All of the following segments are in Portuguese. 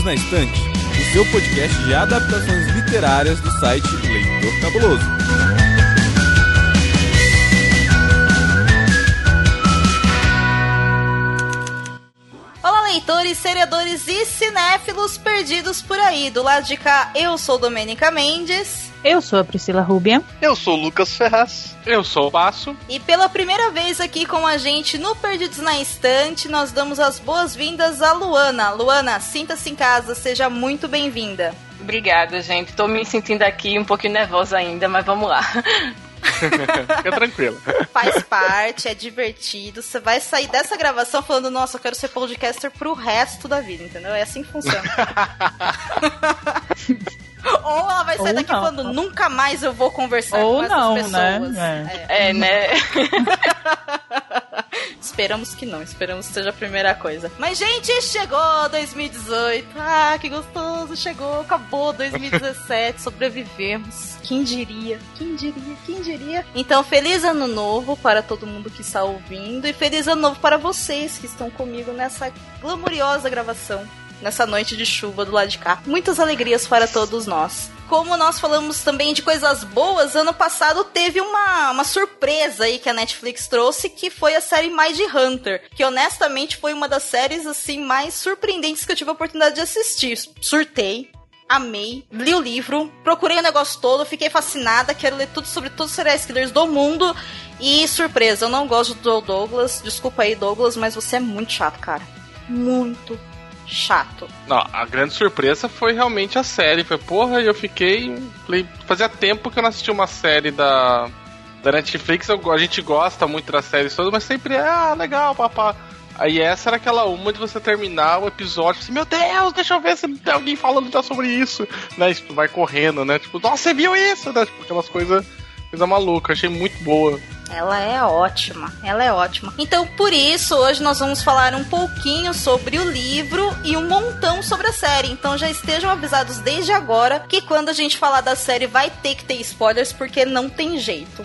Perdidos na Estante, o seu podcast de adaptações literárias do site Leitor Cabuloso. Olá, leitores, seriadores e cinéfilos perdidos por aí. Do lado de cá, eu sou Domênica Mendes. Eu sou a Priscila Rubia. Eu sou o Lucas Ferraz. Eu sou o Baço. E pela primeira vez aqui com a gente no Perdidos na Estante, nós damos as boas-vindas à Luana. Luana, sinta-se em casa, seja muito bem-vinda. Obrigada, gente. Tô me sentindo aqui um pouquinho nervosa ainda, mas vamos lá. Fica tranquilo. Faz parte, é divertido. Você vai sair dessa gravação falando, nossa, eu quero ser podcaster pro resto da vida, entendeu? É assim que funciona. Ou ela vai sair Ou daqui não. falando, nunca mais eu vou conversar Ou com essas não, pessoas. né? É. É, né? Esperamos que não, esperamos que seja a primeira coisa. Mas, gente, chegou 2018. Ah, que gostoso, chegou, acabou 2017, sobrevivemos. Quem diria? Quem diria? Quem diria? Então, feliz ano novo para todo mundo que está ouvindo e feliz ano novo para vocês que estão comigo nessa glamuriosa gravação. Nessa noite de chuva do lado de cá. Muitas alegrias para todos nós. Como nós falamos também de coisas boas, ano passado teve uma, uma surpresa aí que a Netflix trouxe, que foi a série Mind Hunter, que honestamente foi uma das séries assim mais surpreendentes que eu tive a oportunidade de assistir. Surtei, amei, li o livro, procurei o negócio todo, fiquei fascinada, quero ler tudo sobre todos os serial killers do mundo. E surpresa, eu não gosto do Douglas, desculpa aí Douglas, mas você é muito chato, cara. Muito chato. Não, a grande surpresa foi realmente a série. Foi, porra, e eu fiquei. falei, Fazia tempo que eu não assistia uma série da, da Netflix. Eu- a gente gosta muito das séries todas, mas sempre é, ah, legal, papá. Aí essa era aquela uma de você terminar o episódio assim, meu Deus, deixa eu ver se tem alguém falando já sobre isso. Né? Isso, tu vai correndo, né? Tipo, nossa, você viu isso? Né? Tipo, aquelas coisas coisa maluca. Achei muito boa. Ela é ótima, ela é ótima. Então, por isso, hoje nós vamos falar um pouquinho sobre o livro e um montão sobre a série. Então, já estejam avisados desde agora que quando a gente falar da série vai ter que ter spoilers, porque não tem jeito.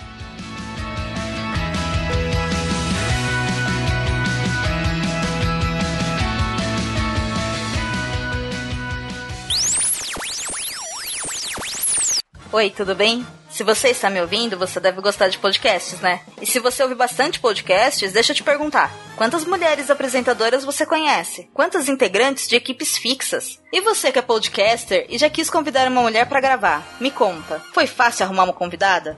Oi, tudo bem? Se você está me ouvindo, você deve gostar de podcasts, né? E se você ouve bastante podcasts, deixa eu te perguntar: quantas mulheres apresentadoras você conhece? Quantas integrantes de equipes fixas? E você que é podcaster e já quis convidar uma mulher para gravar? Me conta, foi fácil arrumar uma convidada?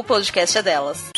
o podcast é delas.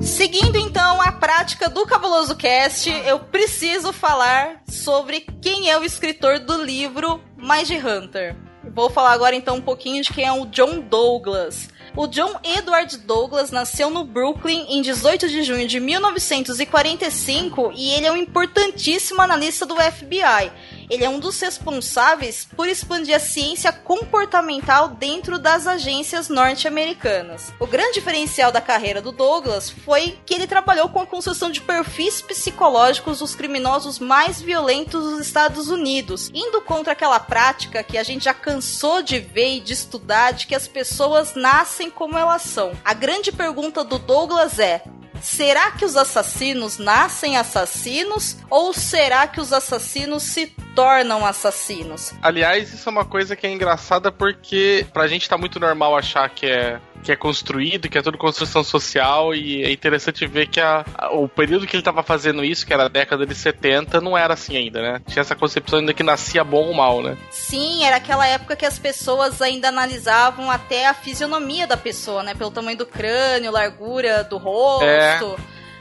Seguindo então a prática do Cabuloso Cast, eu preciso falar sobre quem é o escritor do livro Mind Hunter. Vou falar agora então um pouquinho de quem é o John Douglas. O John Edward Douglas nasceu no Brooklyn em 18 de junho de 1945 e ele é um importantíssimo analista do FBI. Ele é um dos responsáveis por expandir a ciência comportamental dentro das agências norte-americanas. O grande diferencial da carreira do Douglas foi que ele trabalhou com a construção de perfis psicológicos dos criminosos mais violentos dos Estados Unidos, indo contra aquela prática que a gente já cansou de ver e de estudar de que as pessoas nascem como elas são. A grande pergunta do Douglas é: Será que os assassinos nascem assassinos ou será que os assassinos se tornam assassinos? Aliás, isso é uma coisa que é engraçada porque pra gente tá muito normal achar que é que é construído, que é tudo construção social, e é interessante ver que a, a, o período que ele estava fazendo isso, que era a década de 70, não era assim ainda, né? Tinha essa concepção ainda que nascia bom ou mal, né? Sim, era aquela época que as pessoas ainda analisavam até a fisionomia da pessoa, né? Pelo tamanho do crânio, largura do rosto. É.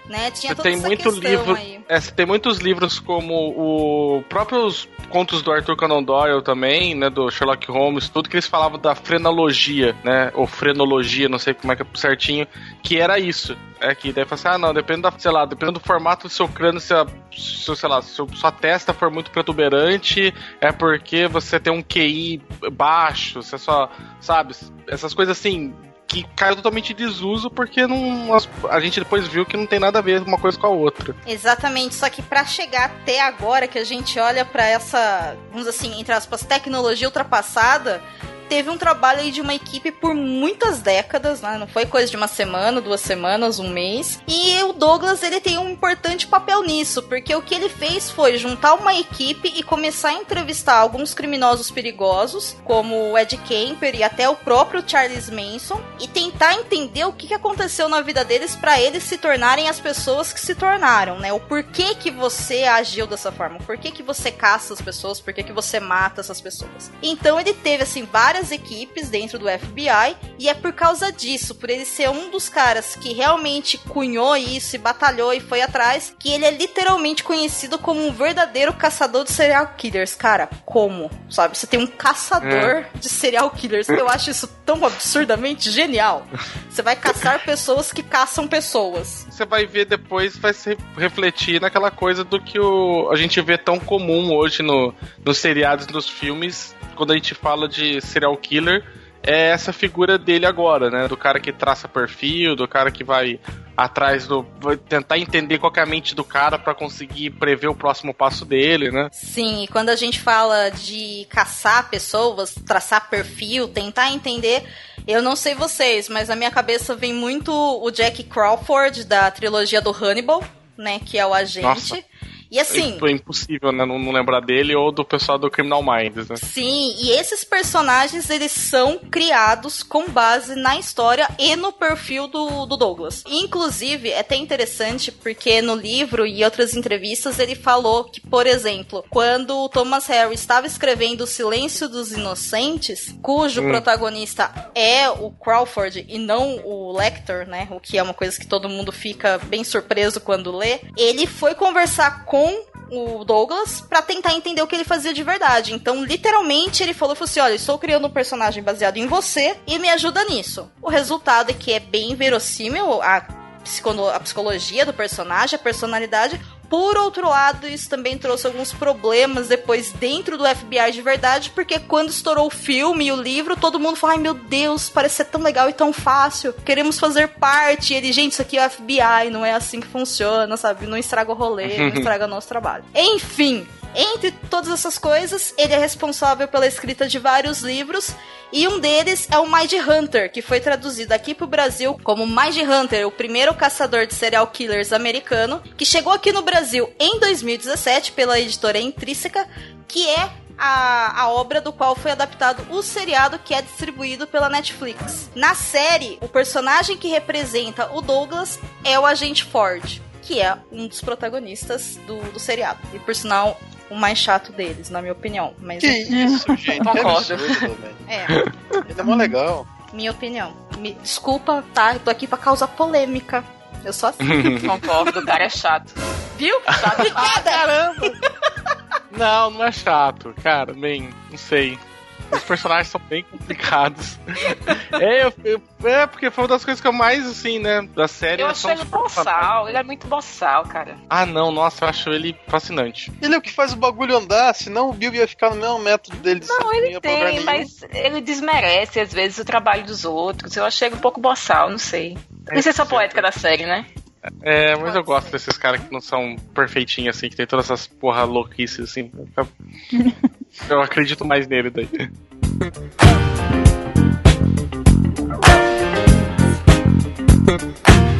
Né? Tinha toda tem muito livro, é, tem muitos livros como o próprios contos do Arthur Conan Doyle também, né, do Sherlock Holmes, tudo que eles falavam da frenologia, né, ou frenologia, não sei como é que é certinho, que era isso. É que daí fala assim, ah não, depende da, sei lá, depende do formato do seu crânio, se, a, se sei lá, se sua testa for muito protuberante, é porque você tem um QI baixo, você só, sabe, essas coisas assim, que caiu totalmente em desuso porque não, a gente depois viu que não tem nada a ver uma coisa com a outra. Exatamente, só que para chegar até agora que a gente olha para essa, vamos assim, entre aspas, tecnologia ultrapassada, teve um trabalho aí de uma equipe por muitas décadas, né? Não foi coisa de uma semana, duas semanas, um mês. E o Douglas, ele tem um importante papel nisso, porque o que ele fez foi juntar uma equipe e começar a entrevistar alguns criminosos perigosos, como o Ed Kemper e até o próprio Charles Manson, e tentar entender o que aconteceu na vida deles para eles se tornarem as pessoas que se tornaram, né? O porquê que você agiu dessa forma, por que que você caça as pessoas, por que você mata essas pessoas. Então ele teve, assim, várias várias equipes dentro do FBI e é por causa disso, por ele ser um dos caras que realmente cunhou isso e batalhou e foi atrás, que ele é literalmente conhecido como um verdadeiro caçador de serial killers. Cara, como? Sabe? Você tem um caçador é. de serial killers. Eu acho isso tão absurdamente genial. Você vai caçar pessoas que caçam pessoas. Você vai ver depois, vai se refletir naquela coisa do que o, a gente vê tão comum hoje no, nos seriados, nos filmes, quando a gente fala de serial killer, é essa figura dele agora, né? Do cara que traça perfil, do cara que vai atrás do. Vai tentar entender qual é a mente do cara para conseguir prever o próximo passo dele, né? Sim, e quando a gente fala de caçar pessoas, traçar perfil, tentar entender. Eu não sei vocês, mas na minha cabeça vem muito o Jack Crawford da trilogia do Hannibal, né? Que é o agente. Nossa. E assim. É impossível, né? Não, não, lembrar dele ou do pessoal do Criminal Minds, né? Sim, e esses personagens eles são criados com base na história e no perfil do, do Douglas. Inclusive, é até interessante porque no livro e outras entrevistas ele falou que, por exemplo, quando o Thomas Harry estava escrevendo O Silêncio dos Inocentes, cujo hum. protagonista é o Crawford e não o Lecter, né? O que é uma coisa que todo mundo fica bem surpreso quando lê. Ele foi conversar com com o Douglas para tentar entender o que ele fazia de verdade. Então, literalmente, ele falou, falou assim: olha, estou criando um personagem baseado em você e me ajuda nisso. O resultado é que é bem verossímil a, a psicologia do personagem, a personalidade. Por outro lado, isso também trouxe alguns problemas depois dentro do FBI de verdade, porque quando estourou o filme e o livro, todo mundo falou: ai meu Deus, parece ser tão legal e tão fácil, queremos fazer parte. E ele, gente, isso aqui é o FBI, não é assim que funciona, sabe? Não estraga o rolê, não estraga o nosso trabalho. Enfim, entre todas essas coisas, ele é responsável pela escrita de vários livros e um deles é o Mind Hunter, que foi traduzido aqui pro Brasil como Mind Hunter, o primeiro caçador de serial killers americano, que chegou aqui no Brasil em 2017 pela editora Intrínseca, que é a, a, obra do qual foi adaptado o seriado que é distribuído pela Netflix. Na série, o personagem que representa o Douglas é o agente Ford, que é um dos protagonistas do, do seriado. E por sinal, o mais chato deles, na minha opinião. Mas que isso, gente. Concordo. É. Ele é mó legal. Minha opinião. Me, desculpa, tá? Eu tô aqui pra causar polêmica. Eu só assim. Concordo, o cara é chato. Viu? Chato ah, caramba! não, não é chato, cara. Bem, não sei. Os personagens são bem complicados. é, eu, eu, é, porque foi uma das coisas que eu mais, assim, né, da série. Eu é acho são ele boçal, ele é muito boçal, cara. Ah, não, nossa, eu acho ele fascinante. Ele é o que faz o bagulho andar, senão o Bill ia ficar no mesmo método dele. de Não, ele tem, mas ele desmerece às vezes o trabalho dos outros. Eu achei ele um pouco boçal, não sei. Licença poética da série, né? É, mas eu gosto desses caras que não são perfeitinhos, assim, que tem todas essas porra louquices, assim. Eu, eu acredito mais nele daí.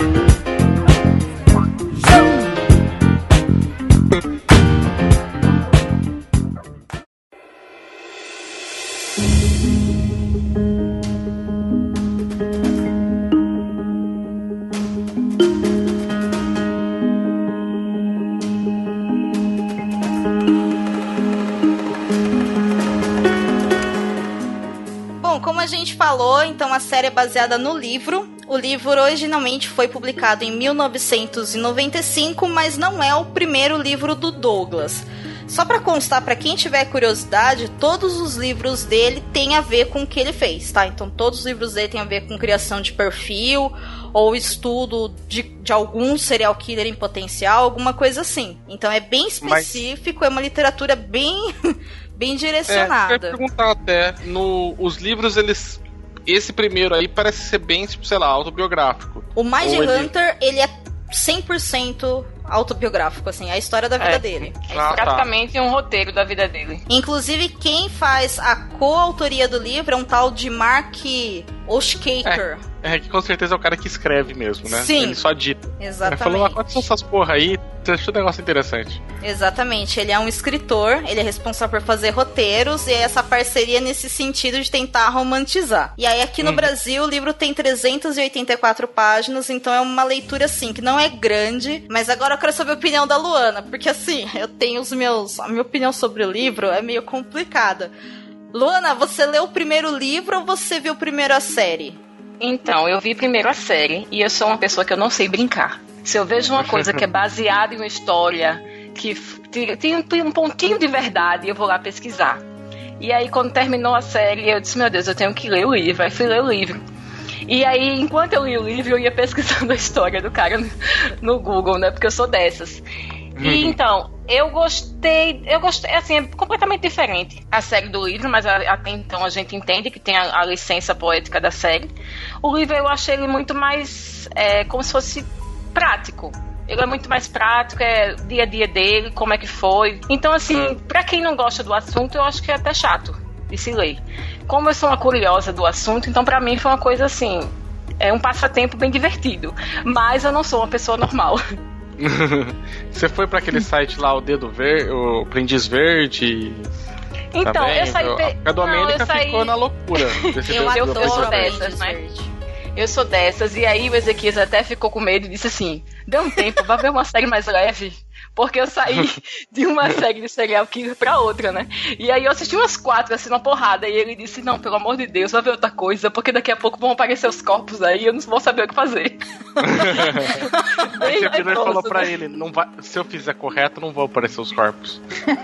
falou, então a série é baseada no livro. O livro originalmente foi publicado em 1995, mas não é o primeiro livro do Douglas. Só para constar para quem tiver curiosidade, todos os livros dele têm a ver com o que ele fez, tá? Então todos os livros dele têm a ver com criação de perfil ou estudo de, de algum serial killer em potencial, alguma coisa assim. Então é bem específico, é uma literatura bem bem É, eu direcionada. perguntar até, no, os livros, eles. Esse primeiro aí parece ser bem, tipo, sei lá, autobiográfico. O Mind Ou ele- Hunter, ele é 100% autobiográfico, assim, é a história da vida É. dele. É Ah, história- tá. Praticamente um roteiro da vida dele. Inclusive, quem faz a coautoria do livro é um tal de Mark Oshkaker. É que com certeza é o cara que escreve mesmo, né? Sim. Ele só dita. Ele Exatamente. falou, ah, quantas são essas porra aí? Deixa um negócio interessante. Exatamente, ele é um escritor, ele é responsável por fazer roteiros e é essa parceria nesse sentido de tentar romantizar. E aí aqui no Uhum. Brasil o livro tem 384 páginas, então é uma leitura assim que não é grande, mas agora eu quero saber a opinião da Luana, porque assim, eu tenho os meus, a minha opinião sobre o livro é meio complicada. Luana, você leu o primeiro livro ou você viu primeiro a série? Então, eu vi primeiro a série e eu sou uma pessoa que eu não sei brincar. Se eu vejo uma coisa que é baseada em uma história que tem, um, pontinho de verdade, eu vou lá pesquisar. E aí, quando terminou a série, eu disse: Meu Deus, eu tenho que ler o livro. Aí fui ler o livro. E aí, enquanto eu li o livro, eu ia pesquisando a história do cara no Google, né? Porque eu sou dessas. E então, eu gostei, eu gostei, assim, é completamente diferente a série do livro, mas até então a gente entende que tem a, a licença poética da série. O livro eu achei ele muito mais, é, como se fosse prático. Ele é muito mais prático, é dia a dia dele, como é que foi. Então, assim, pra quem não gosta do assunto, eu acho que é até chato de se ler. Como eu sou uma curiosa do assunto, então pra mim foi uma coisa assim, é um passatempo bem divertido. Mas eu não sou uma pessoa normal. Você foi pra aquele site lá, o Dedo Verde, o Aprendiz Verde. Então, também? eu saí. Pe- A Não, Domênica eu saí- ficou na loucura. desse Eu adoro dessas, né? Eu sou dessas. E aí o Ezequias até ficou com medo e disse assim: dê um tempo, vá ver uma série mais leve. Porque eu saí de uma série de serial killer pra outra, né? E aí eu assisti umas quatro, assim, na porrada. E ele disse: Não, pelo amor de Deus, vá ver outra coisa, porque daqui a pouco vão aparecer os corpos aí e eu não vou saber o que fazer. Aí virou e falou raivoso, pra né? ele: não vai, se eu fizer correto, não vão aparecer os corpos.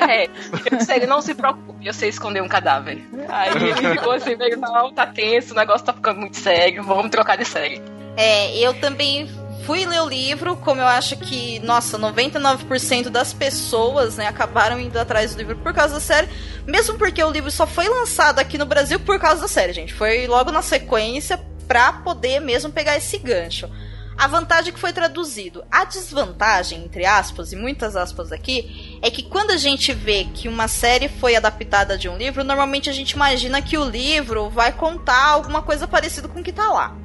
É, eu disse, ele não se preocupe, eu sei esconder um cadáver. Aí ele ficou assim, meio, não, tá tenso, o negócio tá ficando muito sério, vamos trocar de série. É, eu também fui ler o livro, como eu acho que, nossa, 99% das pessoas, né, acabaram indo atrás do livro por causa da série, mesmo porque o livro só foi lançado aqui no Brasil por causa da série, gente. Foi logo na sequência pra poder mesmo pegar esse gancho. A vantagem que foi traduzido. A desvantagem, entre aspas, e muitas aspas aqui, é que quando a gente vê que uma série foi adaptada de um livro, normalmente a gente imagina que o livro vai contar alguma coisa parecida com o que tá lá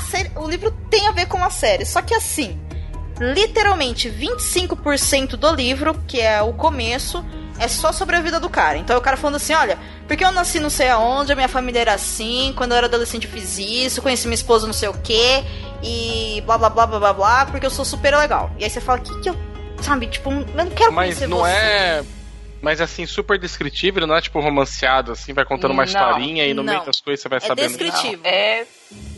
série, o livro tem a ver com a série, só que assim, literalmente 25% do livro, que é o começo, é só sobre a vida do cara. Então é o cara falando assim, olha, porque eu nasci não sei aonde, a minha família era assim, quando eu era adolescente eu fiz isso, conheci minha esposa não sei o quê, e blá blá blá blá blá blá, porque eu sou super legal. E aí você fala, que que eu, sabe, tipo, eu não quero Mas conhecer não você. é. Mas assim, super descritivo, ele não é tipo romanceado, assim, vai contando uma Não, historinha e no não. meio das coisas você vai É sabendo. descritivo. É,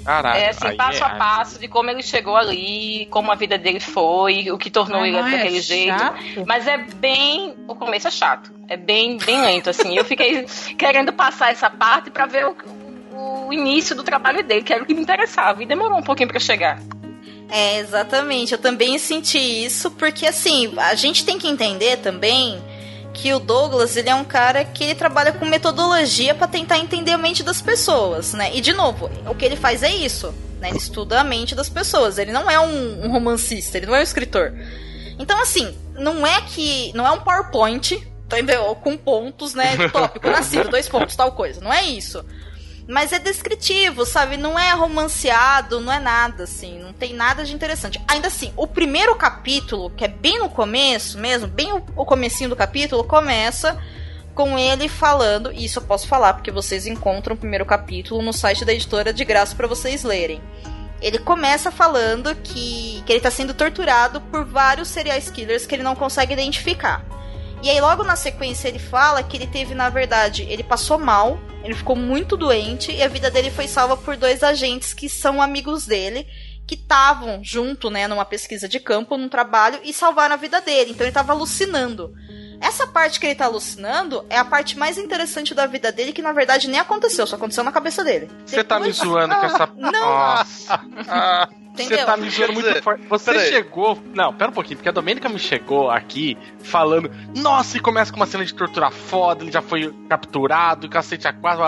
Caralho. é assim, passo é- a passo de como ele chegou ali, como a vida dele foi, o que tornou Mas ele não é daquele jeito. Mas é bem. O começo é chato. É bem, bem lento, assim. Eu fiquei querendo passar essa parte pra ver o, o início do trabalho dele, que era o que me interessava. E demorou um pouquinho pra chegar. É, exatamente. Eu também senti isso, porque assim, a gente tem que entender também que o Douglas, ele é um cara que ele trabalha com metodologia pra tentar entender a mente das pessoas, né? E de novo, o que ele faz é isso, né? Ele estuda a mente das pessoas. Ele não é um, um romancista, ele não é um escritor. Então, assim, não é que. Não é um PowerPoint, entendeu? Com pontos, né? Tópico, nascido, dois pontos, tal coisa. Não é isso. Mas é descritivo, sabe? Não é romanceado, não é nada, assim. Não tem nada de interessante. Ainda assim, o primeiro capítulo, que é bem no começo mesmo, bem o, comecinho do capítulo, começa com ele falando, e isso eu posso falar, porque vocês encontram o primeiro capítulo no site da editora de graça para vocês lerem. Ele começa falando que, que ele tá sendo torturado por vários serial killers que ele não consegue identificar. E aí, logo na sequência, ele fala que ele teve, na verdade, ele passou mal, ele ficou muito doente e a vida dele foi salva por dois agentes que são amigos dele, que estavam junto, né, numa pesquisa de campo, num trabalho e salvaram a vida dele. Então ele tava alucinando. Essa parte que ele tá alucinando é a parte mais interessante da vida dele, que na verdade nem aconteceu, só aconteceu na cabeça dele. Você tá me Depois- zoando com essa. Não. Nossa. Entendeu? Você tá me zoando muito forte. Você peraí. chegou. Não, pera um pouquinho, porque a Domênica me chegou aqui falando. Nossa, e começa com uma cena de tortura foda, ele já foi capturado, cacete a quatro.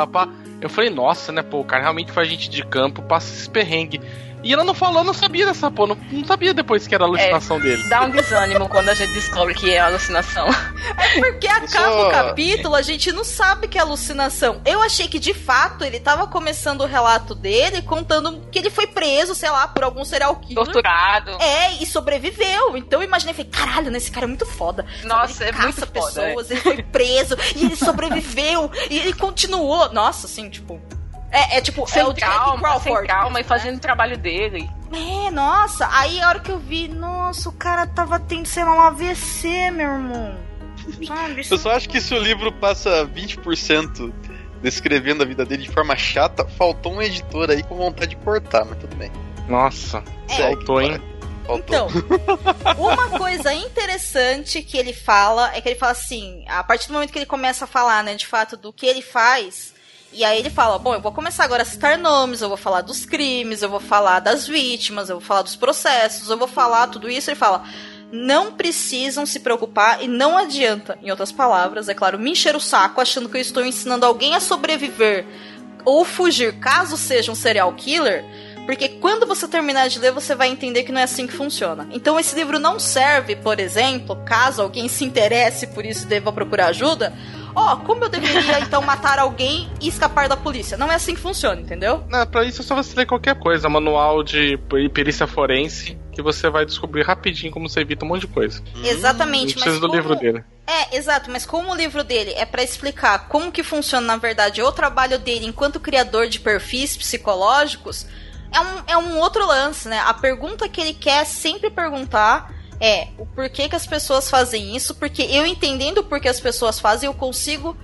Eu falei, nossa, né, pô, o cara realmente foi agente de campo, passa esse perrengue. E ela não falou, não sabia dessa porra, não, não sabia depois que era a alucinação dele. Dá um desânimo quando a gente descobre que é alucinação. Porque acaba Só- o capítulo, a gente não sabe que é alucinação. Eu achei que de fato ele tava começando o relato dele contando que ele foi preso, sei lá, por algum serial killer. Torturado. É, e sobreviveu. Então eu imaginei, falei, caralho, né, esse cara é muito foda. Nossa, ele é muito caça foda, pessoas, ele foi preso, e ele sobreviveu, e ele continuou. Nossa, assim, tipo. É, é tipo, é Sem o Jack calma, sem Crawford. calma e né? fazendo o trabalho dele. É, nossa. Aí a hora que eu vi, nossa, o cara tava tendo, sei lá, um AVC, meu irmão. Sabe? Eu só acho que se o livro passa 20% descrevendo a vida dele de forma chata, faltou um editor aí com vontade de cortar, mas tudo bem. Nossa, É. faltou, hein? Faltou. Então, uma coisa interessante que ele fala é que ele fala assim, a partir do momento que ele começa a falar, né, de fato, do que ele faz, e aí ele fala, bom, eu vou começar agora a citar nomes, eu vou falar dos crimes, eu vou falar das vítimas, eu vou falar dos processos, eu vou falar tudo isso, ele fala, não precisam se preocupar e não adianta, em outras palavras, é claro, me encher o saco achando que eu estou ensinando alguém a sobreviver ou fugir caso seja um serial killer, porque quando você terminar de ler, você vai entender que não é assim que funciona. Então esse livro não serve, por exemplo, caso alguém se interesse por isso e deva procurar ajuda. Ó, como eu deveria então matar alguém e escapar da polícia? Não é assim que funciona, entendeu? Não, pra isso é só você ler qualquer coisa, manual de perícia forense, que você vai descobrir rapidinho como você evita um monte de coisa. Hum, Não Exatamente, precisa mas do como... livro dele. É, exato, mas como o livro dele é pra explicar como que funciona, na verdade, o trabalho dele enquanto criador de perfis psicológicos, é um, é um outro lance, né? A pergunta que ele quer sempre perguntar é o porquê que as pessoas fazem isso, porque eu entendendo o porquê as pessoas fazem, eu consigo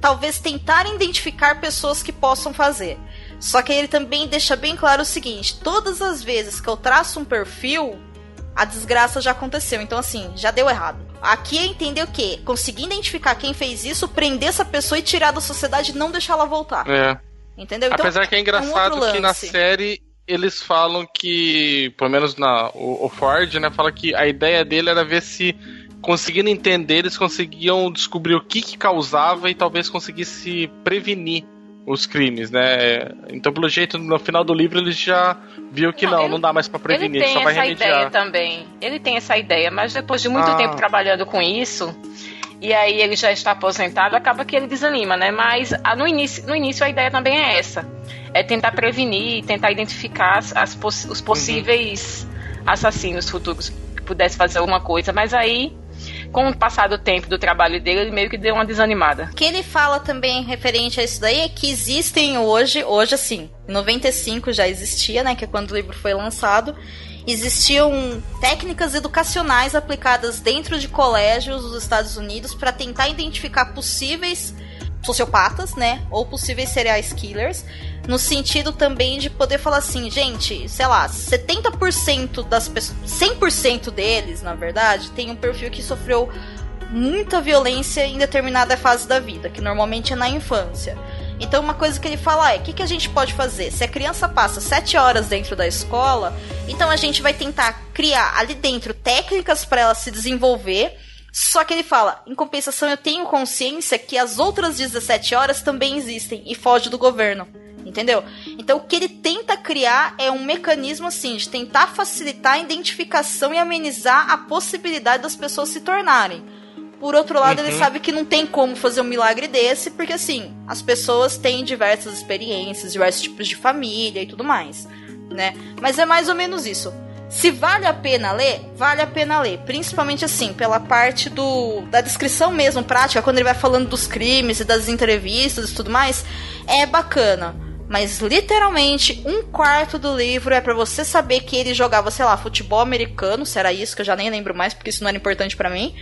talvez tentar identificar pessoas que possam fazer. Só que ele também deixa bem claro o seguinte: todas as vezes que eu traço um perfil, a desgraça já aconteceu. Então, assim, já deu errado. Aqui é entender o quê? Conseguir identificar quem fez isso, prender essa pessoa e tirar da sociedade e não deixar ela voltar. É. Entendeu? Então, Apesar que é engraçado outro que na série eles falam que, pelo menos na, o, o Ford, né, fala que a ideia dele era ver se conseguindo entender, eles conseguiam descobrir o que, que causava e talvez conseguisse prevenir os crimes, né? Então, pelo jeito, no final do livro eles já viu que Não, não, ele- não dá mais pra prevenir, ele tem só vai essa ideia remediar. também. Ele tem essa ideia, mas depois de muito Ah. tempo trabalhando com isso, e aí ele já está aposentado, acaba que ele desanima, né? Mas ah, no início, no início a ideia também é essa. É tentar prevenir, tentar identificar as, as os possíveis assassinos futuros que pudesse fazer alguma coisa. Mas aí, com o passar do tempo do trabalho dele, ele meio que deu uma desanimada. O que ele fala também referente a isso daí é que existem hoje, hoje assim, em 95 já existia, né, que é quando o livro foi lançado, existiam técnicas educacionais aplicadas dentro de colégios dos Estados Unidos para tentar identificar possíveis sociopatas, né, ou possíveis serial killers, no sentido também de poder falar assim, gente, sei lá, 70% das pessoas, 100% deles, na verdade, tem um perfil que sofreu muita violência em determinada fase da vida, que normalmente é na infância. Então, uma coisa que ele fala é: o que, que a gente pode fazer? Se a criança passa sete horas dentro da escola, então a gente vai tentar criar ali dentro técnicas para ela se desenvolver. Só que ele fala: em compensação, eu tenho consciência que as outras 17 horas também existem e foge do governo. Entendeu? Então, o que ele tenta criar é um mecanismo assim de tentar facilitar a identificação e amenizar a possibilidade das pessoas se tornarem. Por outro lado, uhum. ele sabe que não tem como fazer um milagre desse, porque assim, as pessoas têm diversas experiências, diversos tipos de família e tudo mais, né? Mas é mais ou menos isso. Se vale a pena ler, vale a pena ler. Principalmente assim, pela parte do da descrição mesmo, prática, quando ele vai falando dos crimes e das entrevistas e tudo mais, é bacana. Mas literalmente, um quarto do livro é para você saber que ele jogava, sei lá, futebol americano, se era isso, que eu já nem lembro mais, porque isso não era importante para mim.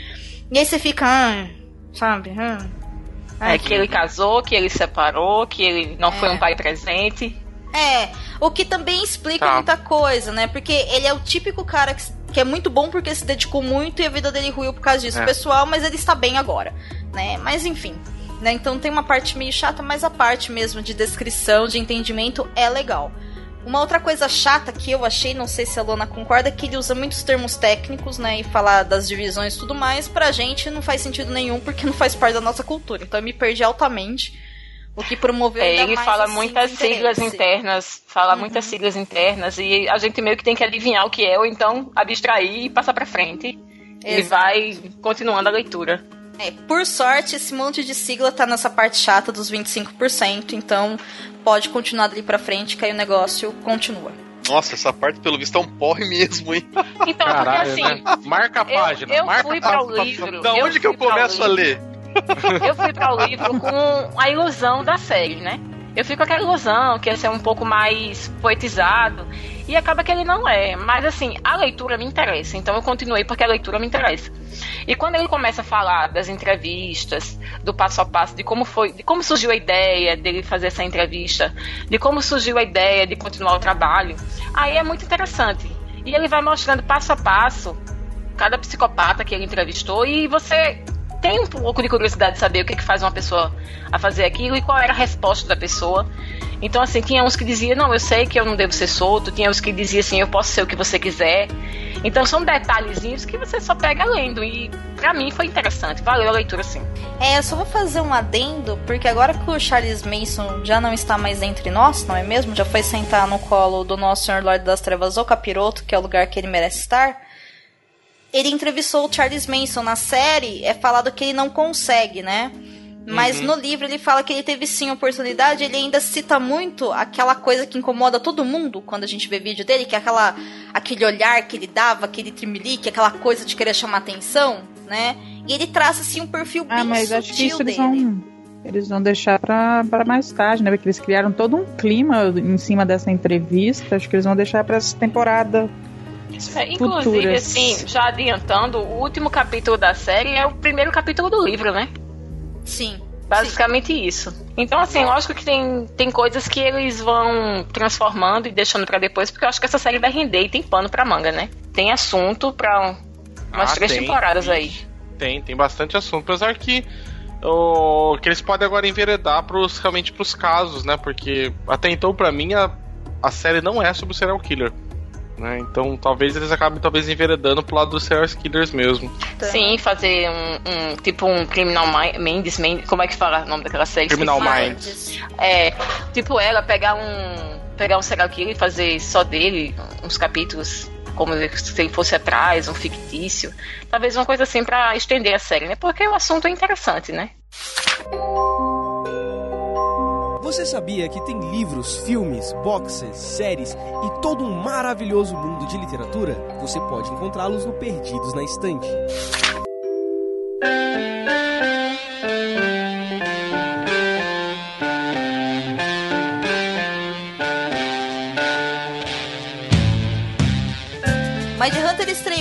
E aí você fica, ah, sabe? Ah, é que ele casou, que ele separou, que ele não é. foi um pai presente. É, o que também explica tá. muita coisa, né? Porque ele é o típico cara que, que, é muito bom porque se dedicou muito e a vida dele ruiu por causa disso, é. pessoal, mas ele está bem agora, né? Mas enfim, né? Então tem uma parte meio chata, mas a parte mesmo de descrição, de entendimento é legal. Uma outra coisa chata que eu achei, não sei se a Lona concorda, é que ele usa muitos termos técnicos, né? E falar das divisões e tudo mais, pra gente não faz sentido nenhum, porque não faz parte da nossa cultura. Então eu me perdi altamente. O que promoveu é, Ele fala assim, muitas siglas internas, fala uhum. muitas siglas internas, e a gente meio que tem que adivinhar o que é, ou então abstrair e passar pra frente. Exato. E vai continuando a leitura. É, por sorte, esse monte de sigla tá nessa parte chata dos 25%, então pode continuar dali pra frente que aí o negócio continua. Nossa, essa parte pelo visto é um porre mesmo, hein? Então, Caralho, porque assim. Né? Marca a página. Eu, eu marca fui para o livro. Da onde que eu começo a ler? Eu fui para o livro com a ilusão da série, né? Eu fico com aquela ilusão que ia ser um pouco mais poetizado. E acaba que ele não é. Mas assim, a leitura me interessa. Então eu continuei porque a leitura me interessa. E quando ele começa a falar das entrevistas, do passo a passo, de como foi, de como surgiu a ideia dele fazer essa entrevista, de como surgiu a ideia de continuar o trabalho, aí é muito interessante. E ele vai mostrando passo a passo cada psicopata que ele entrevistou e você tem um pouco de curiosidade de saber o que, que faz uma pessoa a fazer aquilo e qual era a resposta da pessoa. Então, assim, tinha uns que diziam, não, eu sei que eu não devo ser solto, tinha uns que diziam assim, eu posso ser o que você quiser. Então são detalhezinhos que você só pega lendo. E para mim foi interessante, valeu a leitura sim. É, eu só vou fazer um adendo, porque agora que o Charles Mason já não está mais entre nós, não é mesmo? Já foi sentar no colo do nosso Senhor Lorde das Trevas, o Capiroto, que é o lugar que ele merece estar ele entrevistou o Charles Manson na série, é falado que ele não consegue, né? Mas uhum. no livro ele fala que ele teve sim oportunidade, ele ainda cita muito aquela coisa que incomoda todo mundo quando a gente vê vídeo dele, que é aquela, aquele olhar que ele dava, aquele trimelique, aquela coisa de querer chamar atenção, né? E ele traça assim um perfil ah, bem mas sutil acho que isso dele. Eles vão, eles vão deixar pra, pra mais tarde, né? Porque eles criaram todo um clima em cima dessa entrevista. Acho que eles vão deixar pra essa temporada é, inclusive, futuras. assim, já adiantando, o último capítulo da série é o primeiro capítulo do livro, né? Sim. Basicamente sim. isso. Então, assim, lógico que tem, tem coisas que eles vão transformando e deixando para depois, porque eu acho que essa série vai render e tem pano pra manga, né? Tem assunto pra umas ah, três tem, temporadas tem, aí. Tem, tem bastante assunto. Apesar que o, que eles podem agora enveredar pros, realmente pros casos, né? Porque até então, para mim, a, a série não é sobre o serial killer. Né? Então talvez eles acabem talvez enveredando pro lado dos serial killers mesmo. Sim, fazer um, um tipo um Criminal Minds, como é que fala o nome daquela série? Criminal Minds. É, tipo ela pegar um pegar um serial killer e fazer só dele uns capítulos como se ele fosse atrás, um fictício. Talvez uma coisa assim para estender a série, né? Porque o assunto é interessante, né? Você sabia que tem livros, filmes, boxes, séries e todo um maravilhoso mundo de literatura? Você pode encontrá-los no Perdidos na Estante.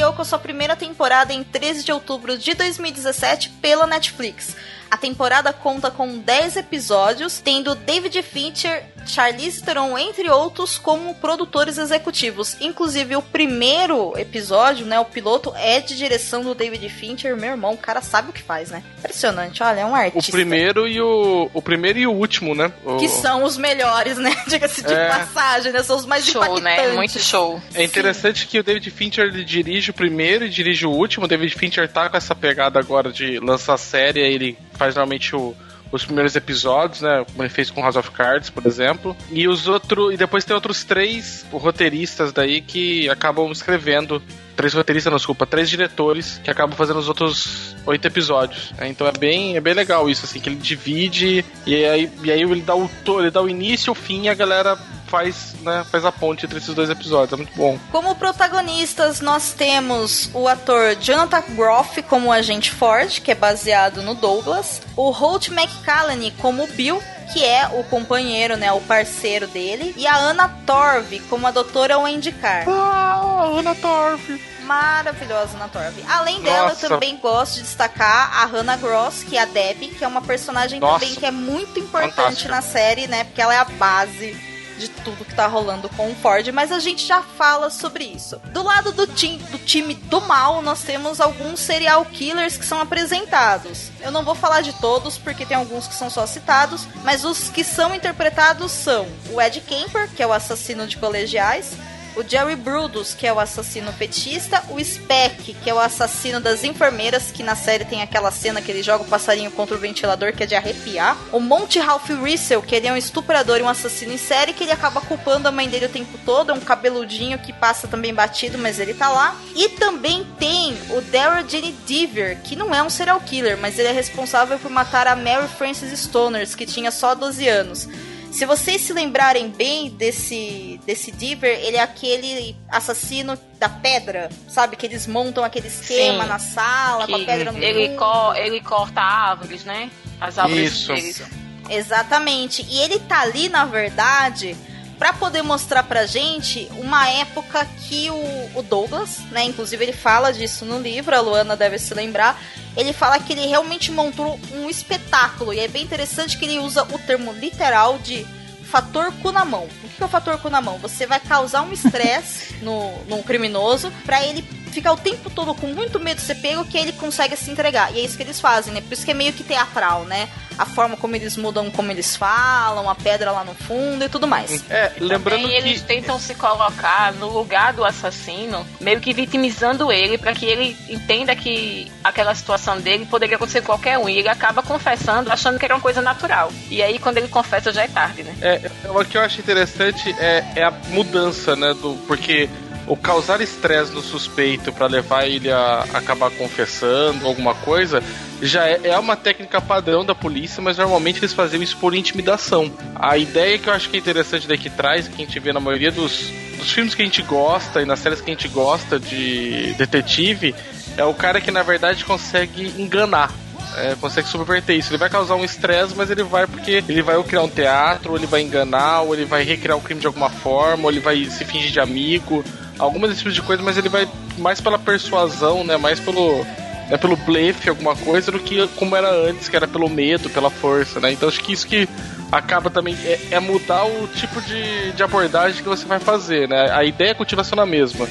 estreou com sua primeira temporada em 13 de outubro de 2017 pela Netflix. A temporada conta com 10 episódios, tendo David Fincher, Charlize Theron, entre outros, como produtores executivos. Inclusive, o primeiro episódio, né, o piloto, é de direção do David Fincher. Meu irmão, o cara sabe o que faz, né? Impressionante, olha, é um artista. O primeiro e o, o primeiro e o último, né? O... Que são os melhores, né? Diga-se de É. passagem, né? São os mais Show, né? impactantes. Muito show. É interessante que o David Fincher ele dirige o primeiro e dirige o último. O David Fincher tá com essa pegada agora de lançar série, ele faz realmente o- os primeiros episódios, né? Como ele fez com House of Cards, por exemplo. E os outros. E depois tem outros três roteiristas daí que acabam escrevendo. Três roteiristas, não, desculpa, três diretores que acabam fazendo os outros oito episódios. né? Então é bem, é bem legal isso, assim, que ele divide e aí, e aí ele dá o ele dá o início, o fim e a galera faz, né, faz a ponte entre esses dois episódios. É muito bom. Como protagonistas, nós temos o ator Jonathan Groff como o agente Ford, que é baseado no Douglas, o Holt McCallany como o Bill, que é o companheiro, né, o parceiro dele, e a Anna Torv como a doutora Wendy Carr. Ah, Ana Torf. Maravilhosa Anna Torv. Além dela, Nossa. eu também gosto de destacar a Hannah Gross, que é a Debbie, que é uma personagem Nossa. também que é muito importante na série, né, porque ela é a base de tudo que tá rolando com o Ford, mas a gente já fala sobre isso. Do lado do, tim, do time do mal, nós temos alguns serial killers que são apresentados. Eu não vou falar de todos, porque tem alguns que são só citados, mas os que são interpretados são o Ed Kemper, que é o assassino de colegiais, o Jerry Brudos, que é o assassino petista, o Speck, que é o assassino das enfermeiras, que na série tem aquela cena que ele joga o passarinho contra o ventilador, que é de arrepiar. O Monty Ralph Russell, que ele é um estuprador e um assassino em série, que ele acaba culpando a mãe dele o tempo todo, é um cabeludinho que passa também batido, mas ele tá lá. E também tem o Daryl Jenny Deaver, que não é um serial killer, mas ele é responsável por matar a Mary Frances Stoners, que tinha só 12 anos. Se vocês se lembrarem bem desse, desse Diver, ele é aquele assassino da pedra, sabe? Que eles montam aquele esquema Sim. na sala, com a Que pedra no ele, co ele corta árvores, né? As árvores Isso. deles. Exatamente. E ele tá ali, na verdade, pra poder mostrar pra gente uma época que o, o Douglas, né? Inclusive ele fala disso no livro, a Luana deve se lembrar. Ele fala que ele realmente montou um espetáculo. E é bem interessante que ele usa o termo literal de fator cu na mão. O que é o fator cu na mão? Você vai causar um estresse no, no criminoso pra ele ficar o tempo todo com muito medo de ser pego que ele consegue se entregar. E é isso que eles fazem, né? Por isso que é meio que teatral, né? A forma como eles mudam, como eles falam, a pedra lá no fundo e tudo mais. É, lembrando Também eles que. tentam se colocar no lugar do assassino, meio que vitimizando ele, pra que ele entenda que aquela situação dele poderia acontecer com qualquer um. E ele acaba confessando, achando que era uma coisa natural. E aí, quando ele confessa, já é tarde, né? É, o que eu acho interessante é, é a mudança, né? Do, porque o causar estresse no suspeito pra levar ele a acabar confessando alguma coisa já é, é uma técnica padrão da polícia, mas normalmente eles faziam isso por intimidação. A ideia que eu acho que é interessante daqui traz, que a gente vê na maioria dos, dos filmes que a gente gosta e nas séries que a gente gosta de detetive, é o cara que na verdade consegue enganar é, consegue subverter isso. Ele vai causar um estresse, mas ele vai porque ele vai ou criar um teatro, ou ele vai enganar, ou ele vai recriar o crime de alguma forma, ou ele vai se fingir de amigo, algumas desse tipo de coisa, mas ele vai mais pela persuasão, né? Mais pelo. Né, pelo blefe, alguma coisa, do que como era antes, que era pelo medo, pela força, né? Então acho que isso que acaba também é, é mudar o tipo de, de abordagem que você vai fazer, né? A ideia continua sendo a mesma.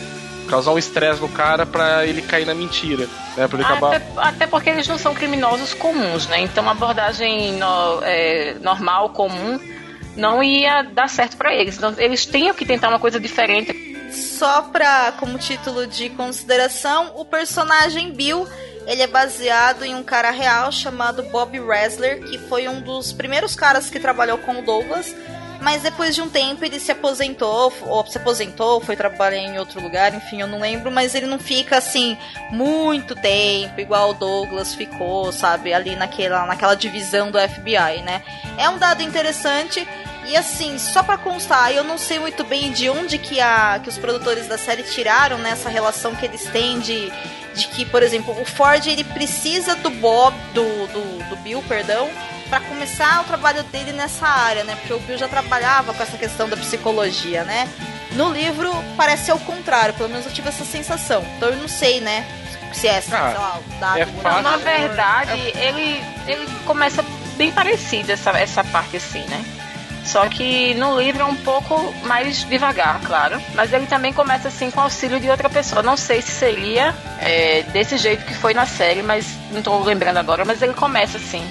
Causar um estresse no cara pra ele cair na mentira, né? Pra ele acabar. Até, até porque eles não são criminosos comuns, né? Então a abordagem no- é, normal, comum, não ia dar certo pra eles. Então, eles tinham que tentar uma coisa diferente. Só pra, como título de consideração, o personagem Bill, ele é baseado em um cara real chamado Bob Wrestler, que foi um dos primeiros caras que trabalhou com o Douglas, mas depois de um tempo ele se aposentou, ou se aposentou, foi trabalhar em outro lugar, enfim, eu não lembro, mas ele não fica assim muito tempo, igual o Douglas ficou, sabe, ali naquela, naquela divisão do FBI, né? É um dado interessante. E assim, só pra constar, eu não sei muito bem de onde que, a, que os produtores da série tiraram nessa relação que eles têm de, de que, por exemplo, o Ford ele precisa do Bob, do, do, do Bill, perdão, para começar o trabalho dele nessa área, né? Porque o Bill já trabalhava com essa questão da psicologia, né? No livro parece ser o contrário, pelo menos eu tive essa sensação. Então eu não sei, né? Se é, sei Ah, lá, o dado é fácil. Na verdade, ele, ele começa bem parecido essa, essa parte assim, né? Só que no livro é um pouco mais devagar, claro. Mas ele também começa assim com auxílio de outra pessoa. Não sei se seria é, desse jeito que foi na série, mas não tô lembrando agora. Mas ele começa assim,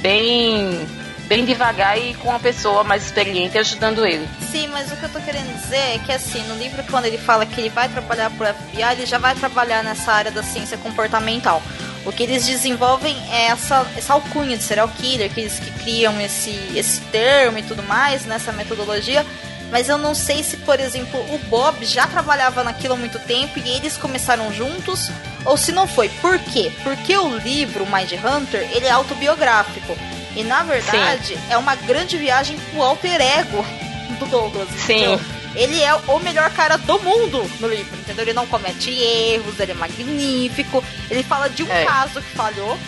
bem, bem devagar e com uma pessoa mais experiente ajudando ele. Sim, mas o que eu tô querendo dizer é que assim, no livro quando ele fala que ele vai trabalhar pro FBI, ele já vai trabalhar nessa área da ciência comportamental. O que eles desenvolvem é essa, essa alcunha de serial killer, que eles que criam esse, esse termo e tudo mais, nessa metodologia. Mas eu não sei se, por exemplo, o Bob já trabalhava naquilo há muito tempo e eles começaram juntos, ou se não foi. Por quê? Porque o livro Mind Hunter, ele é autobiográfico. E na verdade, é uma grande viagem pro alter ego do Douglas. Sim. entendeu? Ele é o melhor cara do mundo no livro, entendeu? Ele não comete erros, ele é magnífico. Ele fala de um É. caso que falhou.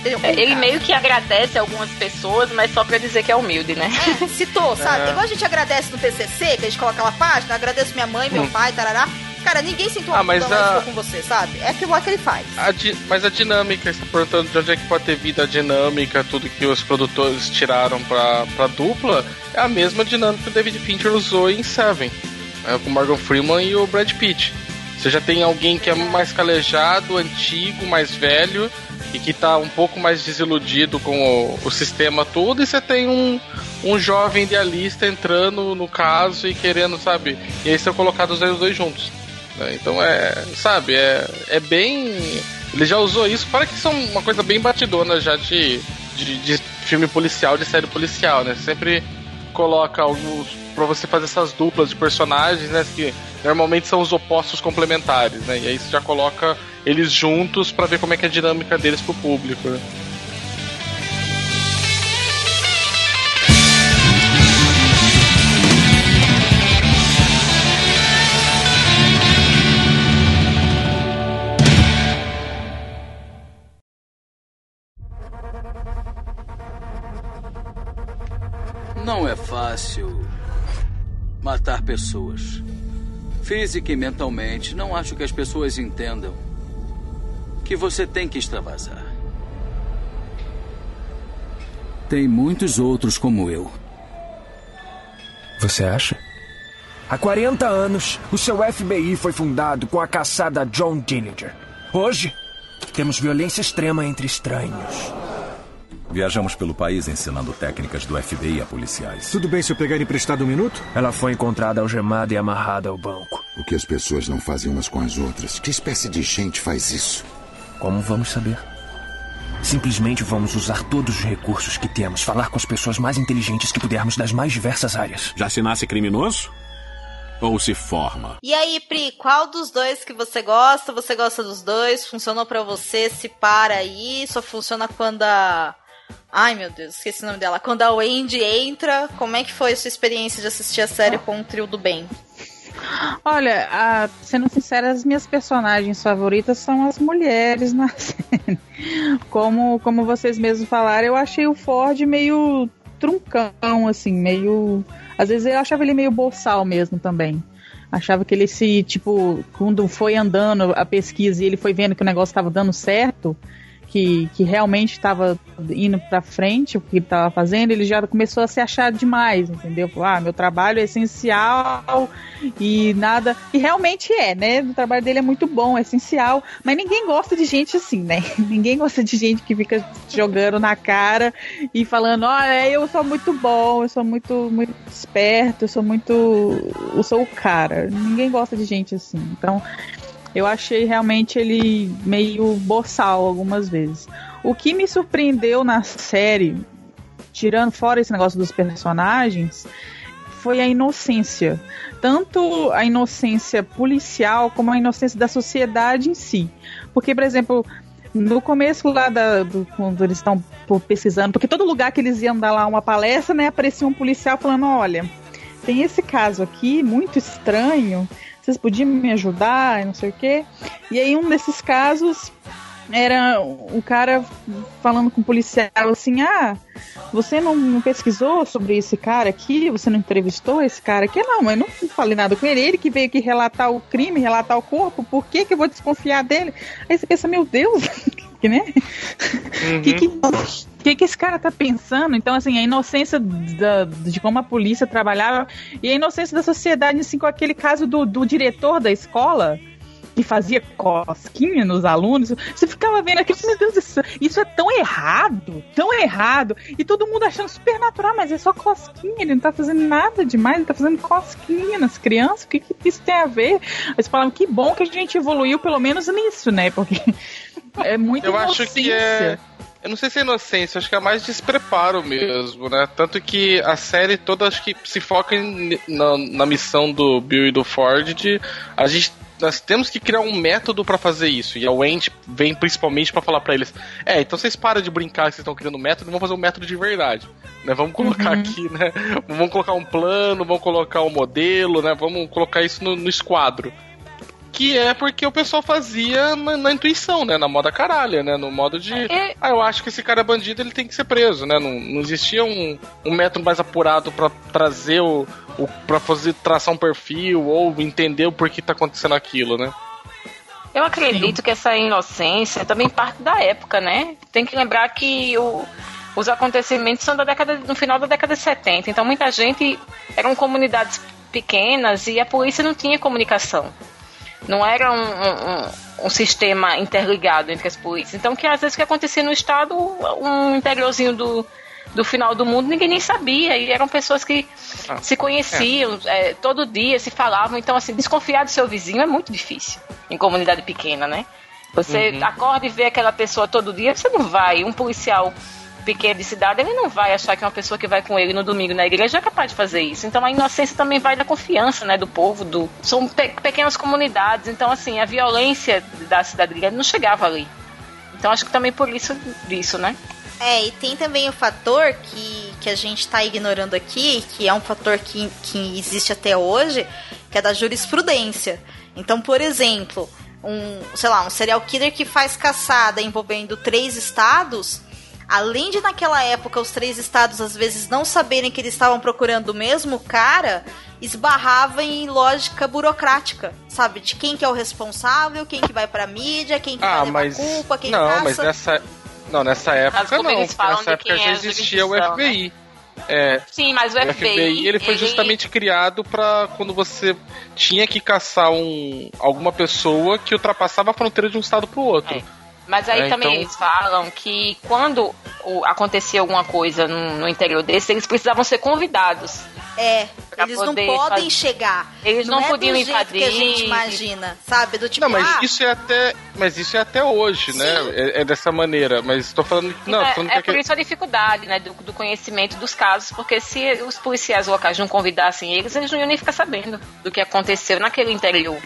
entendeu? Um É, ele meio que agradece algumas pessoas, mas só pra dizer que é humilde, né? É, citou, sabe? É. Igual a gente agradece no PCC, que a gente coloca aquela página, agradeço minha mãe, meu Hum. pai, tarará. Cara, ninguém sentou Ah, mas a- com você, sabe? É aquilo lá que ele faz. A di- mas a dinâmica, você tá perguntando de onde é que pode ter vindo a dinâmica, tudo que os produtores tiraram pra, pra dupla, é a mesma dinâmica que o David Fincher usou em Seven, é, com o Morgan Freeman e o Brad Pitt. Você já tem alguém que é mais calejado, antigo, mais velho, e que tá um pouco mais desiludido com o, o sistema todo, e você tem um, um jovem idealista entrando no caso e querendo, sabe? E aí são colocados os dois juntos. Né? Então é, sabe, é, é bem. Ele já usou isso, para que são uma coisa bem batidona já de, de, de filme policial, de série policial, né? Sempre coloca alguns. pra você fazer essas duplas de personagens, né? Que normalmente são os opostos complementares, né? E aí você já coloca eles juntos pra ver como é que é a dinâmica deles pro público. né? Não é fácil matar pessoas. Física e mentalmente, não acho que as pessoas entendam que você tem que extravasar. Tem muitos outros como eu. Você acha? Há 40 anos, o seu FBI foi fundado com a caçada John Dillinger. Hoje, temos violência extrema entre estranhos. Viajamos pelo país ensinando técnicas do FBI a policiais. Tudo bem se eu pegar emprestado um minuto? Ela foi encontrada algemada e amarrada ao banco. O que as pessoas não fazem umas com as outras? Que espécie de gente faz isso? Como vamos saber? Simplesmente vamos usar todos os recursos que temos, falar com as pessoas mais inteligentes que pudermos das mais diversas áreas. Já se nasce criminoso? Ou se forma? E aí, Pri, qual dos dois que você gosta? Você gosta dos dois? Funcionou pra você? Se para aí? Só funciona quando a. Ai meu Deus, esqueci o nome dela. Quando a Wendy entra, como é que foi a sua experiência de assistir a série com o trio do bem? Olha, a- sendo sincera, as minhas personagens favoritas são as mulheres na série. Como, como vocês mesmos falaram, eu achei o Ford meio truncão, assim, meio. Às vezes eu achava ele meio boçal mesmo também. Achava que ele se, tipo, quando foi andando a pesquisa e ele foi vendo que o negócio estava dando certo, que, que realmente estava indo pra frente o que ele estava fazendo, ele já começou a se achar demais, entendeu? Ah, meu trabalho é essencial e nada. E realmente é, né? O trabalho dele é muito bom, é essencial. Mas ninguém gosta de gente assim, né? Ninguém gosta de gente que fica jogando na cara e falando, olha, eu sou muito bom, eu sou muito, muito esperto, eu sou muito. Eu sou o cara. Ninguém gosta de gente assim. Então. Eu achei realmente ele meio boçal algumas vezes. O que me surpreendeu na série, tirando fora esse negócio dos personagens, foi a inocência. Tanto a inocência policial como a inocência da sociedade em si. Porque, por exemplo, no começo lá da, do, quando eles estão pesquisando, porque todo lugar que eles iam dar lá uma palestra, né, aparecia um policial falando, olha, tem esse caso aqui muito estranho, vocês podiam me ajudar, e não sei o quê. E aí um desses casos era o cara falando com o policial assim, ah, você não, não, pesquisou sobre esse cara aqui? Você não entrevistou esse cara aqui? Não, mas não falei nada com ele. Ele que veio aqui relatar o crime, relatar o corpo, por que, que eu vou desconfiar dele? Aí você pensa, meu Deus, que, né? Uhum. Que, que, que, que esse cara tá pensando? Então, assim, a inocência da, de como a polícia trabalhava e a inocência da sociedade, assim, com aquele caso do, do diretor da escola que fazia cosquinha nos alunos, você ficava vendo aquilo, meu Deus, isso, isso é tão errado, tão errado, e todo mundo achando super natural, mas é só cosquinha, ele não tá fazendo nada demais, ele tá fazendo cosquinha nas crianças, o que, que isso tem a ver? Eles falavam que bom que a gente evoluiu pelo menos nisso, né? Porque é muito Eu acho que é eu não sei se é inocência, acho que é mais despreparo mesmo, né? Tanto que a série toda acho que se foca em, na, na missão do Bill e do Ford de a gente nós temos que criar um método para fazer isso. E a Wendy vem principalmente para falar para eles: é, então vocês param de brincar que vocês estão criando um método, vamos fazer um método de verdade. Né? Vamos colocar uhum. aqui, né? Vamos colocar um plano, vamos colocar um modelo, né? Vamos colocar isso no, no esquadro que é porque o pessoal fazia na, na, intuição, né? Na moda caralha, né? No modo de. É... Ah, eu acho que esse cara é bandido, ele tem que ser preso, né? Não, não existia um, um método mais apurado para trazer o, o. para fazer traçar um perfil ou entender o porquê tá acontecendo aquilo, né? Eu acredito que essa inocência é também parte da época, né? Tem que lembrar que o, os acontecimentos são da década, no final da década de 70. Então muita gente eram comunidades pequenas e a polícia não tinha comunicação. Não era um, um, um, sistema interligado entre as polícias. Então, que às vezes que acontecia no estado, um interiorzinho do, do final do mundo, ninguém nem sabia. E eram pessoas que ah, se conheciam é. É, todo dia, se falavam. Então, assim, desconfiar do seu vizinho é muito difícil em comunidade pequena, né? Você uhum. acorda e vê aquela pessoa todo dia, você não vai. Um policial pequeno de cidade, ele não vai achar que uma pessoa que vai com ele no domingo na igreja é capaz de fazer isso. Então a inocência também vai da confiança, né, do povo, do são pe pequenas comunidades. Então assim, a violência da cidade grande não chegava ali. Então acho que também por isso disso, né? É, e tem também o fator que, que a gente está ignorando aqui, que é um fator que, que existe até hoje, que é da jurisprudência. Então, por exemplo, um, sei lá, um serial killer que faz caçada envolvendo três estados, além de naquela época os três estados às vezes não saberem que eles estavam procurando o mesmo cara, esbarrava em lógica burocrática, sabe? De quem que é o responsável, quem que vai pra mídia, quem que ah, vai mas... culpa, quem não, caça. mas nessa não, nessa época não, nessa época já é existia o FBI. Né? É, Sim, mas o FBI, o FBI ele foi ele... justamente criado para quando você tinha que caçar um, alguma pessoa que ultrapassava a fronteira de um estado para o outro. É. Mas aí é, também então... eles falam que quando acontecia alguma coisa no, no interior desse, eles precisavam ser convidados. É, eles não podem fazer... chegar. Eles não, não é podiam invadir. que a gente imagina, sabe? Do tipo, não, mas ah, isso é até, mas isso é até hoje, né? Sim. né? É, é, dessa maneira. Mas estou falando, não, é, falando é que por isso a dificuldade, né, do, do, conhecimento dos casos, porque se os policiais locais não convidassem eles, eles não iam nem ficar sabendo do que aconteceu naquele interior,